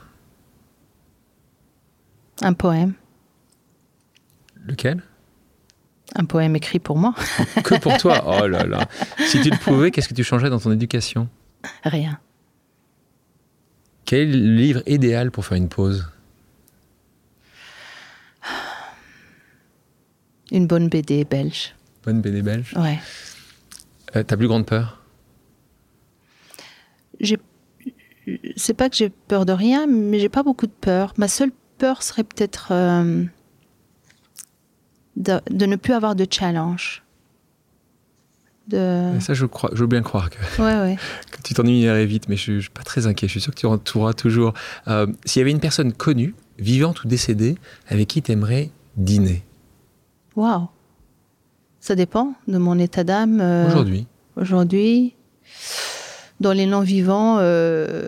Un poème. Lequel? Un poème écrit pour moi. Que pour toi? Oh là là. Si tu le pouvais, qu'est-ce que tu changerais dans ton éducation? Rien. Quel est le livre idéal pour faire une pause? Une bonne BD belge. Bonne BD belge. Ouais. Euh, ta plus grande peur? J'ai. C'est pas que j'ai peur de rien, mais j'ai pas beaucoup de peur. Ma seule peur serait peut-être euh, de, de ne plus avoir de challenge. De. Ça, je, crois, je veux bien croire que, Ouais, ouais. que tu t'ennuierais vite, mais je ne suis pas très inquiet. Je suis sûr que tu en trouveras toujours. Euh, S'il y avait une personne connue, vivante ou décédée, avec qui tu aimerais dîner? Waouh. Ça dépend de mon état d'âme. euh, aujourd'hui Aujourd'hui, dans les non-vivants, euh,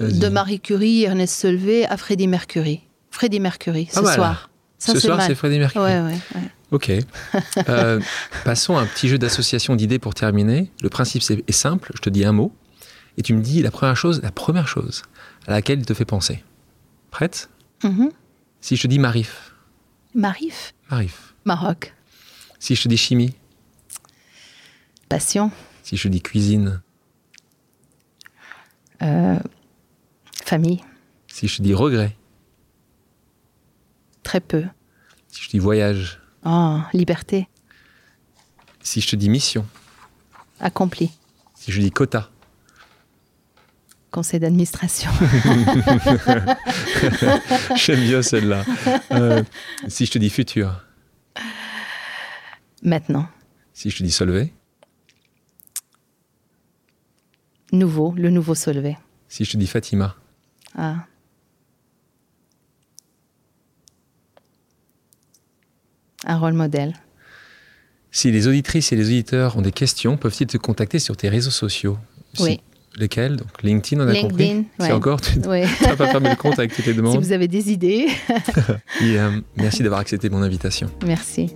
de Marie Curie, Ernest Solvay à Freddie Mercury. Freddie Mercury, ce soir. Ça, Ce soir, c'est Freddie Mercury. Ouais, ouais, ouais. Ok. Euh, passons à un petit jeu d'association d'idées pour terminer. Le principe est simple. Je te dis un mot et tu me dis la première chose, la première chose à laquelle il te fait penser. Prête? Mhm. Si je te dis Marif, Marif, Marif. Maroc. Si je te dis chimie, Passion, si je te dis cuisine, euh, famille, si je te dis regret, très peu. si je te dis voyage, Oh, liberté, si je te dis mission, accompli. si je te dis quota, Conseil d'administration. j'aime bien celle-là. Euh, si je te dis futur, Maintenant, si je te dis solvay, nouveau, le nouveau Solvay. si je te dis Fatima, Ah. Un rôle modèle. Si les auditrices et les auditeurs ont des questions, peuvent-ils te contacter sur tes réseaux sociaux? Si- Oui. Lesquels? Donc LinkedIn, on a LinkedIn, compris. ouais. C'est encore, tu n'as pas fermé le compte avec toutes les si demandes. vous avez des idées, Et, euh, merci d'avoir accepté mon invitation. merci.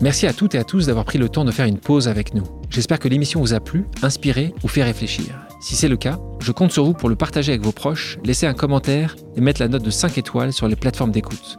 Merci à toutes et à tous d'avoir pris le temps de faire une pause avec nous. J'espère que l'émission vous a plu, inspiré ou fait réfléchir. Si c'est le cas, je compte sur vous pour le partager avec vos proches, laisser un commentaire et mettre la note de 5 étoiles sur les plateformes d'écoute.